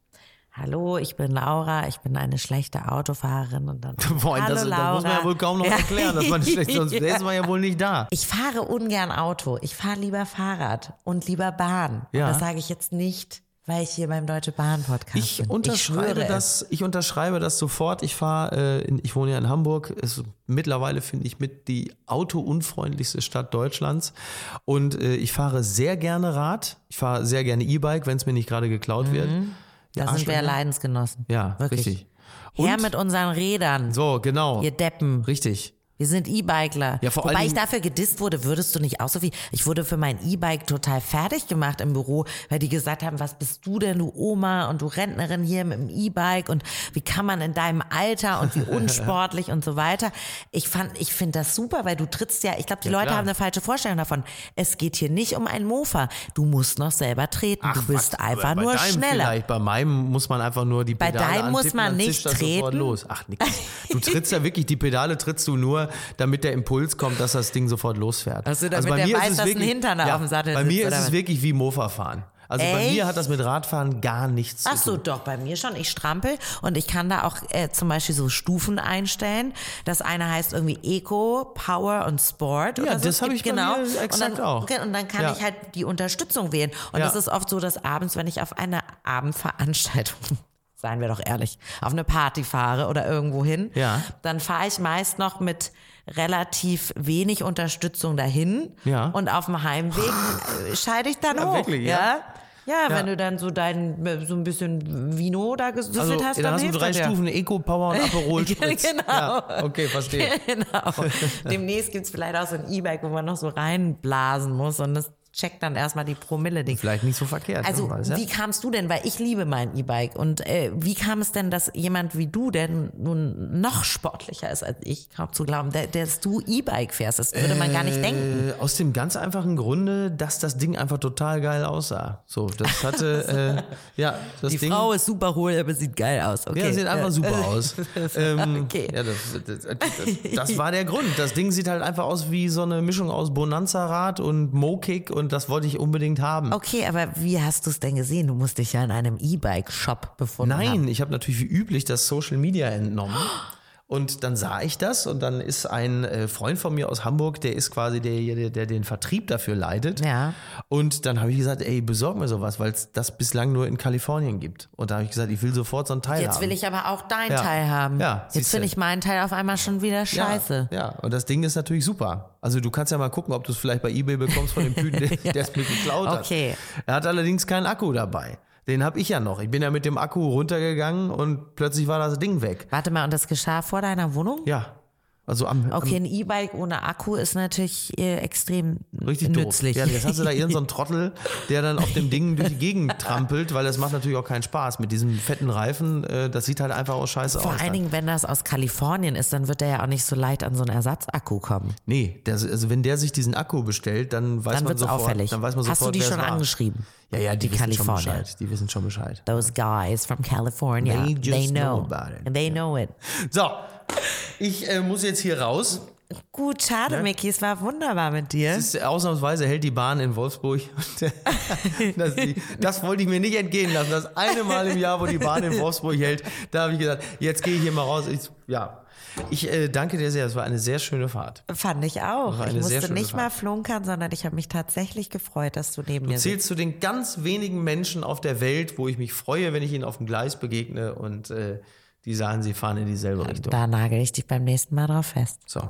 hallo, ich bin Laura, ich bin eine schlechte Autofahrerin und dann, Boah, hallo das, Laura. das muss man ja wohl kaum noch Ja. erklären, dass man schlecht, sonst ist man ja wohl nicht da. Ich fahre ungern Auto. Ich fahre lieber Fahrrad und lieber Bahn. Ja. Und das sage ich jetzt nicht, weil ich hier beim Deutsche Bahn Podcast Ich bin. unterschreibe schwöre das, ich unterschreibe das sofort. Ich fahre, äh, in- ich wohne ja in Hamburg. Ist mittlerweile finde ich mit die autounfreundlichste Stadt Deutschlands. Und äh, ich fahre sehr gerne Rad. Ich fahre sehr gerne E-Bike, wenn es mir nicht gerade geklaut wird. Da sind wir. Leidensgenossen. Ja, Wirklich. richtig. Her Und- mit unseren Rädern. So, genau. Ihr Deppen. Richtig. Wir sind E-Bikler. Ja, vor Wobei allen ich dafür gedisst wurde, würdest du nicht auch so viel. Ich wurde für mein E-Bike total fertig gemacht im Büro, weil die gesagt haben, was bist du denn, du Oma und du Rentnerin hier mit dem E-Bike und wie kann man in deinem Alter und wie unsportlich und so weiter. Ich fand, ich finde das super, weil du trittst ja, ich glaube, die Ja, Leute klar. haben eine falsche Vorstellung davon. Es geht hier nicht um ein Mofa. Du musst noch selber treten. du bist was, einfach bei nur deinem schneller. Vielleicht, bei meinem muss man einfach nur die Bei Pedale deinem muss man nicht treten? los. Ach, nix. Du trittst ja wirklich, die Pedale trittst du nur, damit der Impuls kommt, dass das Ding sofort losfährt. Also, damit der mir weiß, ist es wirklich, Hintern ja, auf dem Sattel Bei sitzt, mir ist es wirklich wie Mofa fahren. Also bei Echt? mir hat das mit Radfahren gar nichts Ach zu so, tun. doch, bei mir schon. Ich strampel und ich kann da auch äh, zum Beispiel so Stufen einstellen. Das eine heißt irgendwie Eco, Power und Sport. Ja, so. das Es hab gibt- ich bei genau. mir und exakt dann, auch. Und dann kann Ja. ich halt die Unterstützung wählen. Und Ja. es ist oft so, dass abends, wenn ich auf eine Abendveranstaltung Seien wir doch ehrlich, auf eine Party fahre oder irgendwo hin, Ja. dann fahre ich meist noch mit relativ wenig Unterstützung dahin Ja. und auf dem Heimweg äh, scheide ich dann Ja, hoch. wirklich, ja? Ja, wenn du dann so dein so ein bisschen Vino da gesüffelt Also, hast, dann dann hast du drei ja. Stufen Eco, Power und Aperol Spritz. Genau. Ja, okay, verstehe. Genau. Demnächst gibt's vielleicht auch so ein E-Bike, wo man noch so reinblasen muss und das checkt dann erstmal die Promille-Ding. Vielleicht nicht so verkehrt. Also, ja? wie kamst du denn? Weil ich liebe mein E-Bike. Und äh, wie kam es denn, dass jemand wie du, der nun noch sportlicher ist als ich, kaum zu glauben, dass du E-Bike fährst? Das würde man gar nicht denken. Äh, aus dem ganz einfachen Grunde, dass das Ding einfach total geil aussah. So, das hatte, äh, ja, das Die Ding. Frau ist super hohl, aber sieht geil aus. Okay. Ja, sieht einfach super aus. ähm, Okay. ja, das, das, das, das war der Grund. Das Ding sieht halt einfach aus wie so eine Mischung aus Bonanza-Rad und Mo-Kick und das wollte ich unbedingt haben. Okay, aber wie hast du es denn gesehen? Du musst dich ja in einem E-Bike-Shop befunden haben. Nein, ich habe natürlich wie üblich das Social Media entnommen. Und dann sah ich das und dann ist ein äh, Freund von mir aus Hamburg, der ist quasi derjenige, der den Vertrieb dafür leitet. Ja. Und dann habe ich gesagt, ey, besorg mir sowas, weil es das bislang nur in Kalifornien gibt. Und da habe ich gesagt, ich will sofort so ein Teil Jetzt haben. will ich aber auch dein Ja. Teil haben. Ja, Jetzt finde ich meinen Teil auf einmal schon wieder scheiße. Ja, ja, und das Ding ist natürlich super. Also du kannst ja mal gucken, ob du es vielleicht bei Ebay bekommst von dem Typen, der der es mir geklaut hat. Okay. Er hat allerdings keinen Akku dabei. Den habe ich ja noch. Ich bin ja mit dem Akku runtergegangen und plötzlich war das Ding weg. Warte mal, und das geschah vor deiner Wohnung? Ja. Also am, Okay, ein E-Bike ohne Akku ist natürlich äh, extrem richtig nützlich. doof. Ja, jetzt hast du da irgendeinen so Trottel, der dann auf dem Ding durch die Gegend trampelt, weil das macht natürlich auch keinen Spaß. Mit diesem fetten Reifen, äh, das sieht halt einfach auch scheiße Vor aus. allen dann. Dingen, wenn das aus Kalifornien ist, dann wird der ja auch nicht so leicht an so einen Ersatzakku kommen. Nee, der, also wenn der sich diesen Akku bestellt, dann weiß Dann man sofort. auffällig. Dann weiß man sofort, Hast du die schon angeschrieben? Ja, ja, die, Die wissen schon Kalifornier. Bescheid. Die wissen schon Bescheid. Those guys from California, They they, know know. about it. They know it. So, ich äh, muss jetzt hier raus. Gut, schade, Micky, es war wunderbar mit dir. Ist, ausnahmsweise hält die Bahn in Wolfsburg. das, die, das wollte ich mir nicht entgehen lassen. Das eine Mal im Jahr, wo die Bahn in Wolfsburg hält, da habe ich gesagt, jetzt gehe ich hier mal raus. Ich, ja, ich äh, danke dir sehr. Es war eine sehr schöne Fahrt. Fand ich auch. Ich musste nicht Fahrt. mal flunkern, sondern ich habe mich tatsächlich gefreut, dass du neben mir sitzt. Zählst zu den ganz wenigen Menschen auf der Welt, wo ich mich freue, wenn ich ihnen auf dem Gleis begegne und äh, die sagen, sie fahren in dieselbe Richtung. Da nagel ich dich beim nächsten Mal drauf fest. So.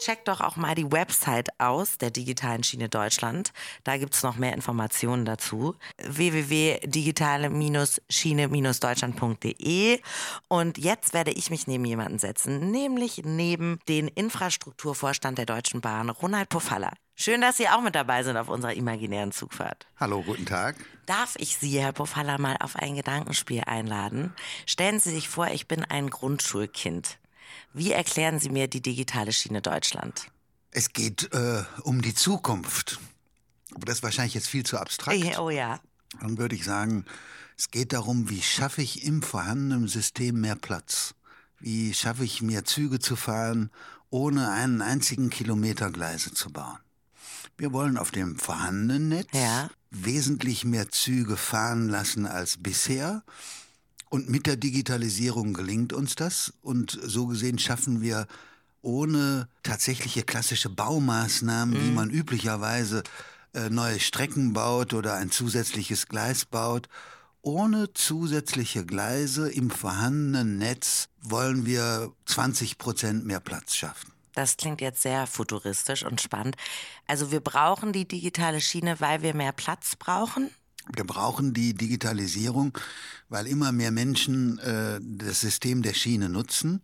Check doch auch mal die Website aus der digitalen Schiene Deutschland. Da gibt's noch mehr Informationen dazu. www.digitale-schiene-deutschland.de Und jetzt werde ich mich neben jemanden setzen, nämlich neben den Infrastrukturvorstand der Deutschen Bahn, Ronald Pofalla. Schön, dass Sie auch mit dabei sind auf unserer imaginären Zugfahrt. Hallo, guten Tag. Darf ich Sie, Herr Pofalla, mal auf ein Gedankenspiel einladen? Stellen Sie sich vor, ich bin ein Grundschulkind. Wie erklären Sie mir die digitale Schiene Deutschland? Es geht äh, um die Zukunft. Aber das ist wahrscheinlich jetzt viel zu abstrakt. Oh ja. Dann würde ich sagen, es geht darum, wie schaffe ich im vorhandenen System mehr Platz? Wie schaffe ich mehr Züge zu fahren, ohne einen einzigen Kilometer Gleise zu bauen? Wir wollen auf dem vorhandenen Netz Ja. wesentlich mehr Züge fahren lassen als bisher. Und mit der Digitalisierung gelingt uns das. Und so gesehen schaffen wir ohne tatsächliche klassische Baumaßnahmen, wie man üblicherweise äh, neue Strecken baut oder ein zusätzliches Gleis baut, ohne zusätzliche Gleise im vorhandenen Netz wollen wir 20 Prozent mehr Platz schaffen. Das klingt jetzt sehr futuristisch und spannend. Also wir brauchen die digitale Schiene, weil wir mehr Platz brauchen? Wir brauchen die Digitalisierung, weil immer mehr Menschen äh, das System der Schiene nutzen.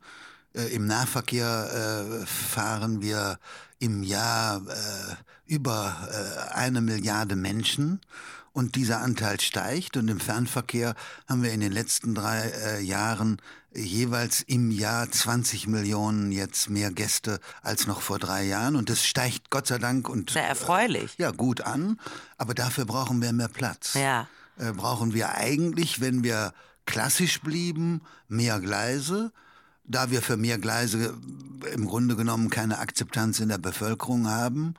Äh, Im Nahverkehr äh, fahren wir im Jahr äh, über äh, eine Milliarde Menschen und dieser Anteil steigt. Und im Fernverkehr haben wir in den letzten drei äh, Jahren jeweils im Jahr 20 Millionen jetzt mehr Gäste als noch vor drei Jahren. Und das steigt Gott sei Dank und Sehr erfreulich. Äh, ja gut an. Aber dafür brauchen wir mehr Platz. Ja. Äh, brauchen wir eigentlich, wenn wir klassisch blieben, mehr Gleise. Da wir für mehr Gleise im Grunde genommen keine Akzeptanz in der Bevölkerung haben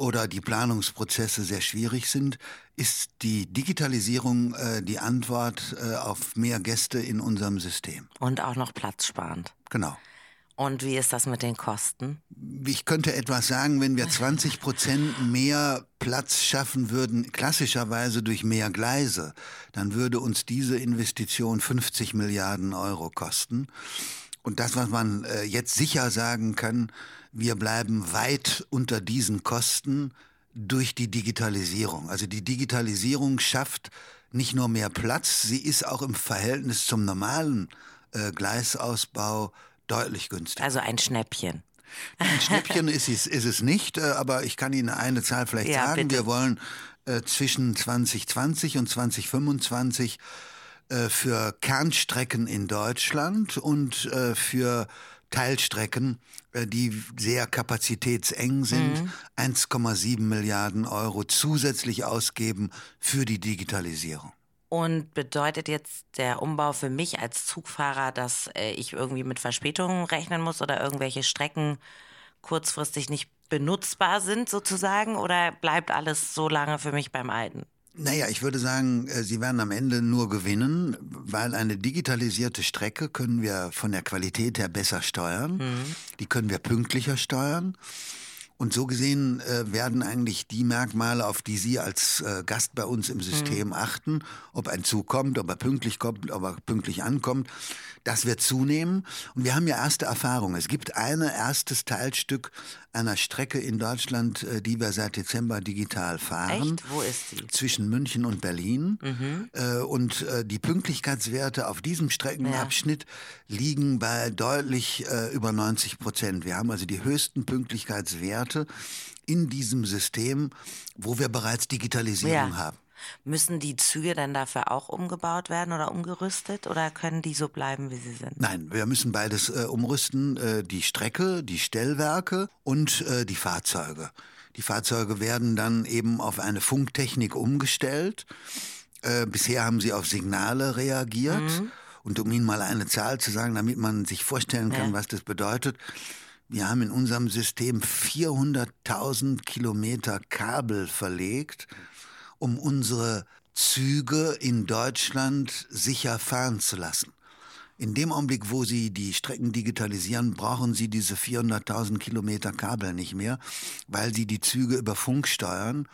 oder die Planungsprozesse sehr schwierig sind, ist die Digitalisierung äh, die Antwort äh, auf mehr Gäste in unserem System. Und auch noch platzsparend. Genau. Und wie ist das mit den Kosten? Ich könnte etwas sagen, wenn wir 20 Prozent mehr Platz schaffen würden, klassischerweise durch mehr Gleise, dann würde uns diese Investition 50 Milliarden Euro kosten. Und das, was man äh, jetzt sicher sagen kann, wir bleiben weit unter diesen Kosten durch die Digitalisierung. Also die Digitalisierung schafft nicht nur mehr Platz, sie ist auch im Verhältnis zum normalen äh, Gleisausbau deutlich günstiger. Also ein Schnäppchen. Ein Schnäppchen ist es, ist es nicht, äh, aber ich kann Ihnen eine Zahl vielleicht Ja, sagen. bitte. Wir wollen äh, zwischen 2020 und 2025 äh, für Kernstrecken in Deutschland und äh, für Teilstrecken, äh, die sehr kapazitätseng sind, Mhm. 1,7 Milliarden Euro zusätzlich ausgeben für die Digitalisierung. Und bedeutet jetzt der Umbau für mich als Zugfahrer, dass äh, ich irgendwie mit Verspätungen rechnen muss oder irgendwelche Strecken kurzfristig nicht benutzbar sind sozusagen? Oder bleibt alles so lange für mich beim Alten? Naja, ich würde sagen, äh, Sie werden am Ende nur gewinnen, weil eine digitalisierte Strecke können wir von der Qualität her besser steuern. Die können wir pünktlicher steuern. Und so gesehen äh, werden eigentlich die Merkmale, auf die Sie als äh, Gast bei uns im System achten, ob ein Zug kommt, ob er pünktlich kommt, ob er pünktlich ankommt, das wird zunehmen. Und wir haben ja erste Erfahrungen. Es gibt ein erstes Teilstück einer Strecke in Deutschland, äh, die wir seit Dezember digital fahren Echt? Wo ist die? zwischen München und Berlin. Äh, und äh, die Pünktlichkeitswerte auf diesem Streckenabschnitt liegen bei deutlich über 90 Prozent. Wir haben also die höchsten Pünktlichkeitswerte in diesem System, wo wir bereits Digitalisierung Ja. haben. Müssen die Züge dann dafür auch umgebaut werden oder umgerüstet oder können die so bleiben, wie sie sind? Nein, wir müssen beides äh, umrüsten, äh, die Strecke, die Stellwerke und äh, die Fahrzeuge. Die Fahrzeuge werden dann eben auf eine Funktechnik umgestellt. Äh, bisher haben sie auf Signale reagiert. Und um Ihnen mal eine Zahl zu sagen, damit man sich vorstellen kann, Ja. was das bedeutet. Wir haben in unserem System 400.000 Kilometer Kabel verlegt, um unsere Züge in Deutschland sicher fahren zu lassen. In dem Augenblick, wo Sie die Strecken digitalisieren, brauchen Sie diese 400.000 Kilometer Kabel nicht mehr, weil Sie die Züge über Funk steuern.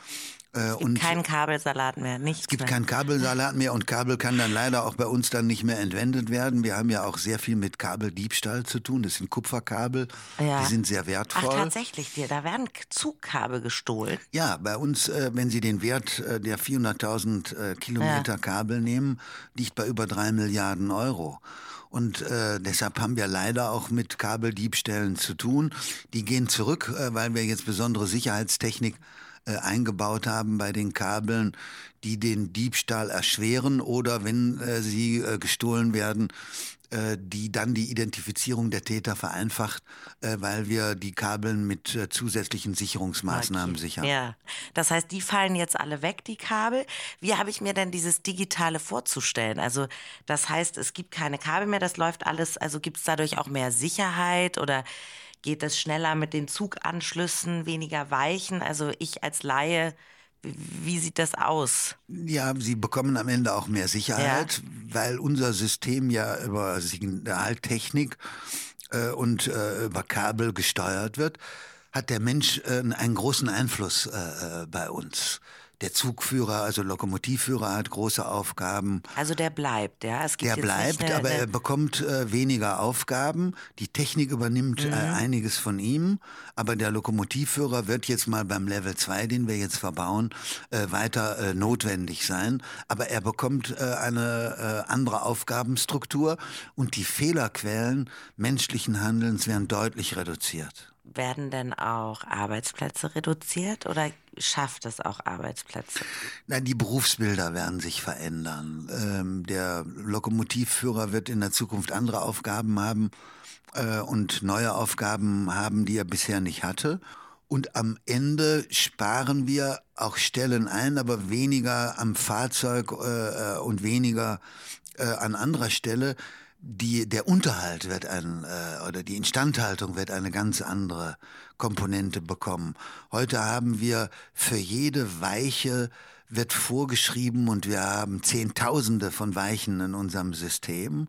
Äh, und Kein Kabelsalat mehr, nichts es gibt mehr. keinen Kabelsalat mehr und Kabel kann dann leider auch bei uns dann nicht mehr entwendet werden. Wir haben ja auch sehr viel mit Kabeldiebstahl zu tun. Das sind Kupferkabel, Ja. die sind sehr Ach, wertvoll. tatsächlich, dir, da werden Zugkabel gestohlen. Ja, bei uns, äh, wenn Sie den Wert äh, der 400.000 äh, Kilometer Kabel nehmen, liegt bei über drei Milliarden Euro. Und äh, deshalb haben wir leider auch mit Kabeldiebstählen zu tun. Die gehen zurück, äh, weil wir jetzt besondere Sicherheitstechnik äh, eingebaut haben bei den Kabeln, die den Diebstahl erschweren oder wenn äh, sie äh, gestohlen werden, äh, die dann die Identifizierung der Täter vereinfacht, äh, weil wir die Kabeln mit äh, zusätzlichen Sicherungsmaßnahmen Okay. sichern. Ja, das heißt, die fallen jetzt alle weg, die Kabel. Wie habe ich mir denn dieses Digitale vorzustellen? Also das heißt, es gibt keine Kabel mehr, das läuft alles, also gibt es dadurch auch mehr Sicherheit oder geht es schneller mit den Zuganschlüssen, weniger Weichen? Also ich als Laie, wie, sieht das aus? Ja, sie bekommen am Ende auch mehr Sicherheit, weil unser System ja über Signaltechnik äh, und äh, über Kabel gesteuert wird, hat der Mensch äh, einen großen Einfluss äh, äh, bei uns. Der Zugführer, also Lokomotivführer, hat große Aufgaben. Also der bleibt, ja. Es gibt Der bleibt, eine, aber er eine, bekommt äh, weniger Aufgaben. Die Technik übernimmt Mhm. äh, einiges von ihm, aber der Lokomotivführer wird jetzt mal beim Level 2, den wir jetzt verbauen, äh, weiter äh, notwendig sein. Aber er bekommt äh, eine äh, andere Aufgabenstruktur und die Fehlerquellen menschlichen Handelns werden deutlich reduziert. Werden denn auch Arbeitsplätze reduziert oder schafft es auch Arbeitsplätze? Nein, die Berufsbilder werden sich verändern. Ähm, der Lokomotivführer wird in der Zukunft andere Aufgaben haben äh, und neue Aufgaben haben, die er bisher nicht hatte. Und am Ende sparen wir auch Stellen ein, aber weniger am Fahrzeug äh, und weniger äh, an anderer Stelle. Die, der Unterhalt wird ein, äh, oder die Instandhaltung wird eine ganz andere Komponente bekommen. Heute haben wir für jede Weiche wird vorgeschrieben und wir haben Zehntausende von Weichen in unserem System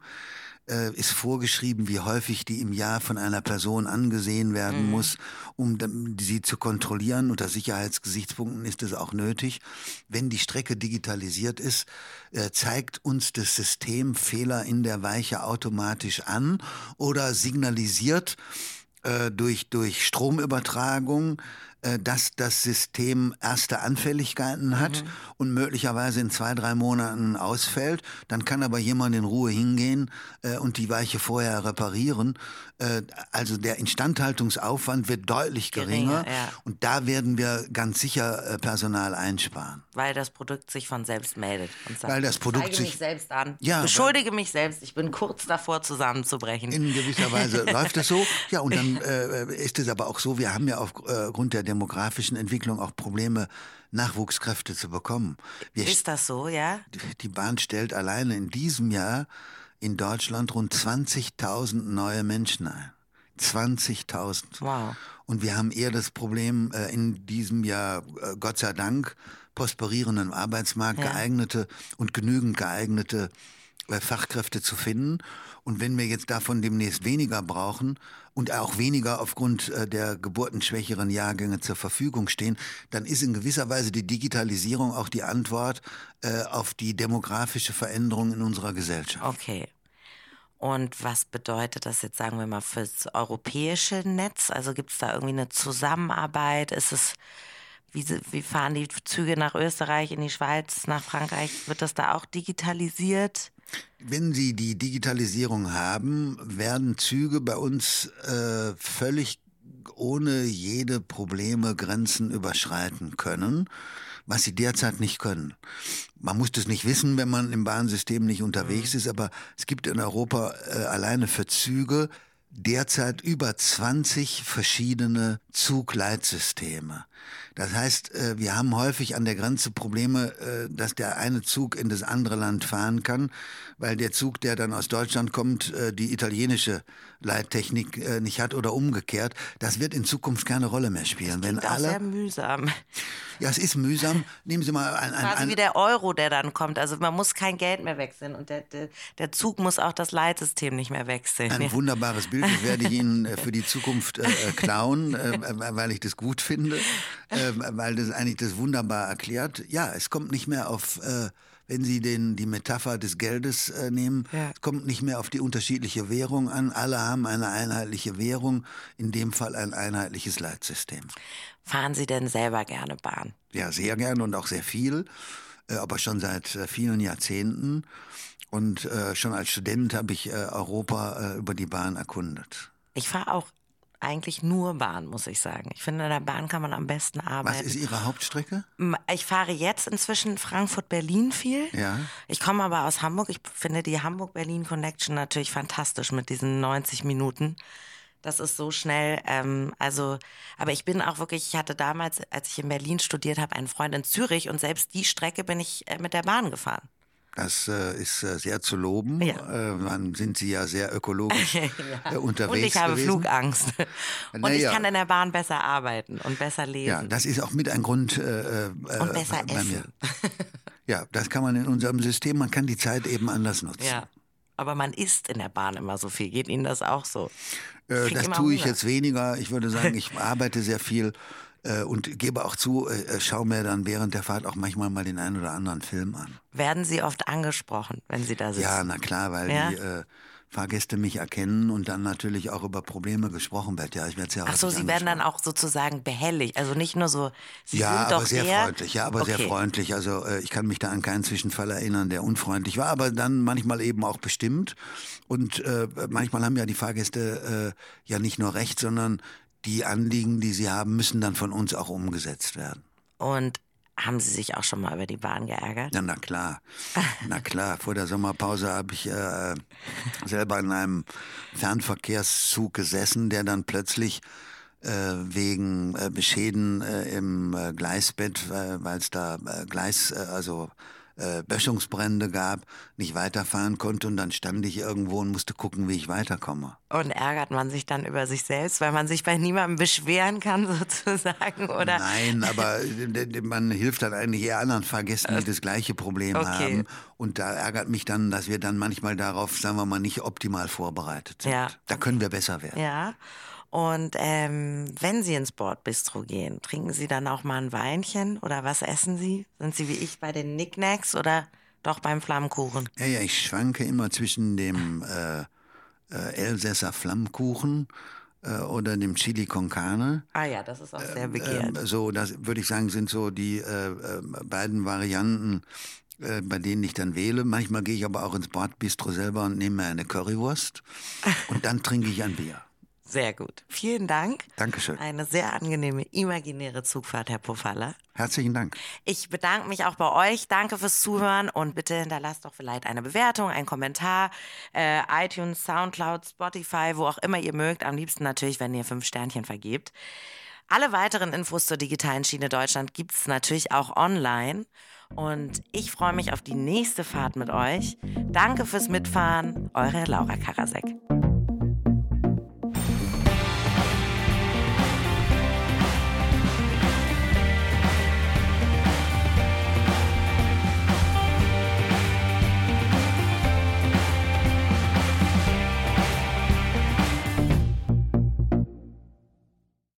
äh, ist vorgeschrieben, wie häufig die im Jahr von einer Person angesehen werden muss, um sie zu kontrollieren. Unter Sicherheitsgesichtspunkten ist es auch nötig. Wenn die Strecke digitalisiert ist, äh, zeigt uns das System Fehler in der Weiche automatisch an oder signalisiert äh, durch, durch Stromübertragung, dass das System erste Anfälligkeiten hat und möglicherweise in zwei, drei Monaten ausfällt. Dann kann aber jemand in Ruhe hingehen äh, und die Weiche vorher reparieren. Äh, also der Instandhaltungsaufwand wird deutlich geringer, Geringer, ja. und da werden wir ganz sicher äh, Personal einsparen. Weil das Produkt sich von selbst meldet und sagt, Weil das Produkt ich mich selbst an, Ja, beschuldige mich selbst, ich bin kurz davor zusammenzubrechen. In gewisser Weise läuft es so. Ja, und dann äh, ist es aber auch so, wir haben ja aufgrund der demografischen Entwicklung auch Probleme, Nachwuchskräfte zu bekommen. Wir Ist das so, ja? die Bahn stellt alleine in diesem Jahr in Deutschland rund 20.000 neue Menschen ein. 20.000. Wow. Und wir haben eher das Problem äh, in diesem Jahr, äh, Gott sei Dank, prosperierenden Arbeitsmarkt Ja. geeignete und genügend geeignete äh, Fachkräfte zu finden. Und wenn wir jetzt davon demnächst weniger brauchen und auch weniger aufgrund äh, der geburtenschwächeren Jahrgänge zur Verfügung stehen, dann ist in gewisser Weise die Digitalisierung auch die Antwort äh, auf die demografische Veränderung in unserer Gesellschaft. Okay. Und was bedeutet das jetzt, sagen wir mal, fürs europäische Netz? Also gibt es da irgendwie eine Zusammenarbeit? Ist es, wie, wie fahren die Züge nach Österreich, in die Schweiz, nach Frankreich? Wird das da auch digitalisiert? Wenn Sie die Digitalisierung haben, werden Züge bei uns äh, völlig ohne jede Probleme Grenzen überschreiten können, was sie derzeit nicht können. Man muss das nicht wissen, wenn man im Bahnsystem nicht unterwegs ist, aber es gibt in Europa äh, alleine für Züge derzeit über 20 verschiedene Zugleitsysteme. Das heißt, äh, wir haben häufig an der Grenze Probleme, äh, dass der eine Zug in das andere Land fahren kann, weil der Zug, der dann aus Deutschland kommt, äh, die italienische Leittechnik nicht hat oder umgekehrt. Das wird in Zukunft keine Rolle mehr spielen. Wenn Klingt auch sehr mühsam. ja, es ist mühsam. Nehmen Sie mal ein, ein, Quasi ein wie der Euro, der dann kommt. Also man muss kein Geld mehr wechseln und der, der, der Zug muss auch das Leitsystem nicht mehr wechseln. Ein wunderbares Bild, das werde ich Ihnen äh, für die Zukunft äh, äh, klauen, äh, äh, weil ich das gut finde, äh, weil das eigentlich das wunderbar erklärt. Ja, es kommt nicht mehr auf, wenn Sie den, die Metapher des Geldes nehmen, Ja. es kommt nicht mehr auf die unterschiedliche Währung an. Alle haben eine einheitliche Währung, in dem Fall ein einheitliches Leitsystem. Fahren Sie denn selber gerne Bahn? Ja, sehr gern und auch sehr viel, aber schon seit vielen Jahrzehnten. Und äh, schon als Student habe ich äh, Europa äh, über die Bahn erkundet. Ich fahre auch eigentlich nur Bahn, muss ich sagen. Ich finde, in der Bahn kann man am besten Was arbeiten. ist Ihre Hauptstrecke? Ich fahre jetzt inzwischen Frankfurt-Berlin viel. Ja. Ich komme aber aus Hamburg. Ich finde die Hamburg-Berlin-Connection natürlich fantastisch mit diesen 90 Minuten. Das ist so schnell. Ähm, also, aber ich bin auch wirklich, ich hatte damals, als ich in Berlin studiert habe, einen Freund in Zürich und selbst die Strecke bin ich äh, mit der Bahn gefahren. Das äh, ist äh, sehr zu loben. Ja. Äh, dann sind Sie ja sehr ökologisch äh, unterwegs Und ich habe gewesen. Flugangst. Und Na ich ja. kann in der Bahn besser arbeiten und besser lesen. Ja, das ist auch mit ein Grund äh, äh, Und besser bei mir. essen. Ja, das kann man in unserem System, man kann die Zeit eben anders nutzen. Ja. Aber man isst in der Bahn immer so viel. Geht Ihnen das auch so? Äh, das tue ich Hunger. jetzt weniger. Ich würde sagen, ich arbeite sehr viel. Äh, und gebe auch zu, äh, äh, schau mir dann während der Fahrt auch manchmal mal den einen oder anderen Film an. Werden Sie oft angesprochen, wenn Sie da sitzen? Ja, na klar, weil Ja? die äh, Fahrgäste mich erkennen und dann natürlich auch über Probleme gesprochen wird. Ja, ich werde sehr Ach so, Sie werden dann auch sozusagen behelligt. Also nicht nur so, Sie ja, sind doch aber sehr freundlich, ja, aber sehr Okay. freundlich. Also äh, ich kann mich da an keinen Zwischenfall erinnern, der unfreundlich war, aber dann manchmal eben auch bestimmt. Und äh, manchmal haben ja die Fahrgäste äh, ja nicht nur recht, sondern die Anliegen, die sie haben, müssen dann von uns auch umgesetzt werden. Und haben Sie sich auch schon mal über die Bahn geärgert? Ja, na klar. Na klar. Vor der Sommerpause habe ich äh, selber in einem Fernverkehrszug gesessen, der dann plötzlich äh, wegen äh, Schäden äh, im äh, Gleisbett, äh, weil es da äh, Gleis, also äh, Böschungsbrände gab, nicht weiterfahren konnte und dann stand ich irgendwo und musste gucken, wie ich weiterkomme. Und ärgert man sich dann über sich selbst, weil man sich bei niemandem beschweren kann, sozusagen? Oder? Nein, aber äh, man hilft dann eigentlich eher anderen Fahrgästen, die das gleiche Problem Okay. haben. Und da ärgert mich dann, dass wir dann manchmal darauf, sagen wir mal, nicht optimal vorbereitet sind. Ja. Da können wir besser werden. Ja. Und ähm, wenn Sie ins Bordbistro gehen, trinken Sie dann auch mal ein Weinchen oder was essen Sie? Sind Sie wie ich bei den Knickknacks oder doch beim Flammkuchen? Ja, ja, ich schwanke immer zwischen dem äh, äh, Elsässer Flammkuchen äh, oder dem Chili con Carne. Ah ja, das ist auch sehr begehrt. Ähm, so, das würde ich sagen, sind so die äh, äh, beiden Varianten, äh, bei denen ich dann wähle. Manchmal gehe ich aber auch ins Bordbistro selber und nehme mir eine Currywurst und dann trinke ich ein Bier. Sehr gut. Vielen Dank. Dankeschön. Eine sehr angenehme imaginäre Zugfahrt, Herr Pofalla. Herzlichen Dank. Ich bedanke mich auch bei euch. Danke fürs Zuhören und bitte hinterlasst doch vielleicht eine Bewertung, einen Kommentar. Äh, iTunes, Soundcloud, Spotify, wo auch immer ihr mögt. Am liebsten natürlich, wenn ihr fünf Sternchen vergebt. Alle weiteren Infos zur digitalen Schiene Deutschland gibt es natürlich auch online. Und ich freue mich auf die nächste Fahrt mit euch. Danke fürs Mitfahren. Eure Laura Karasek.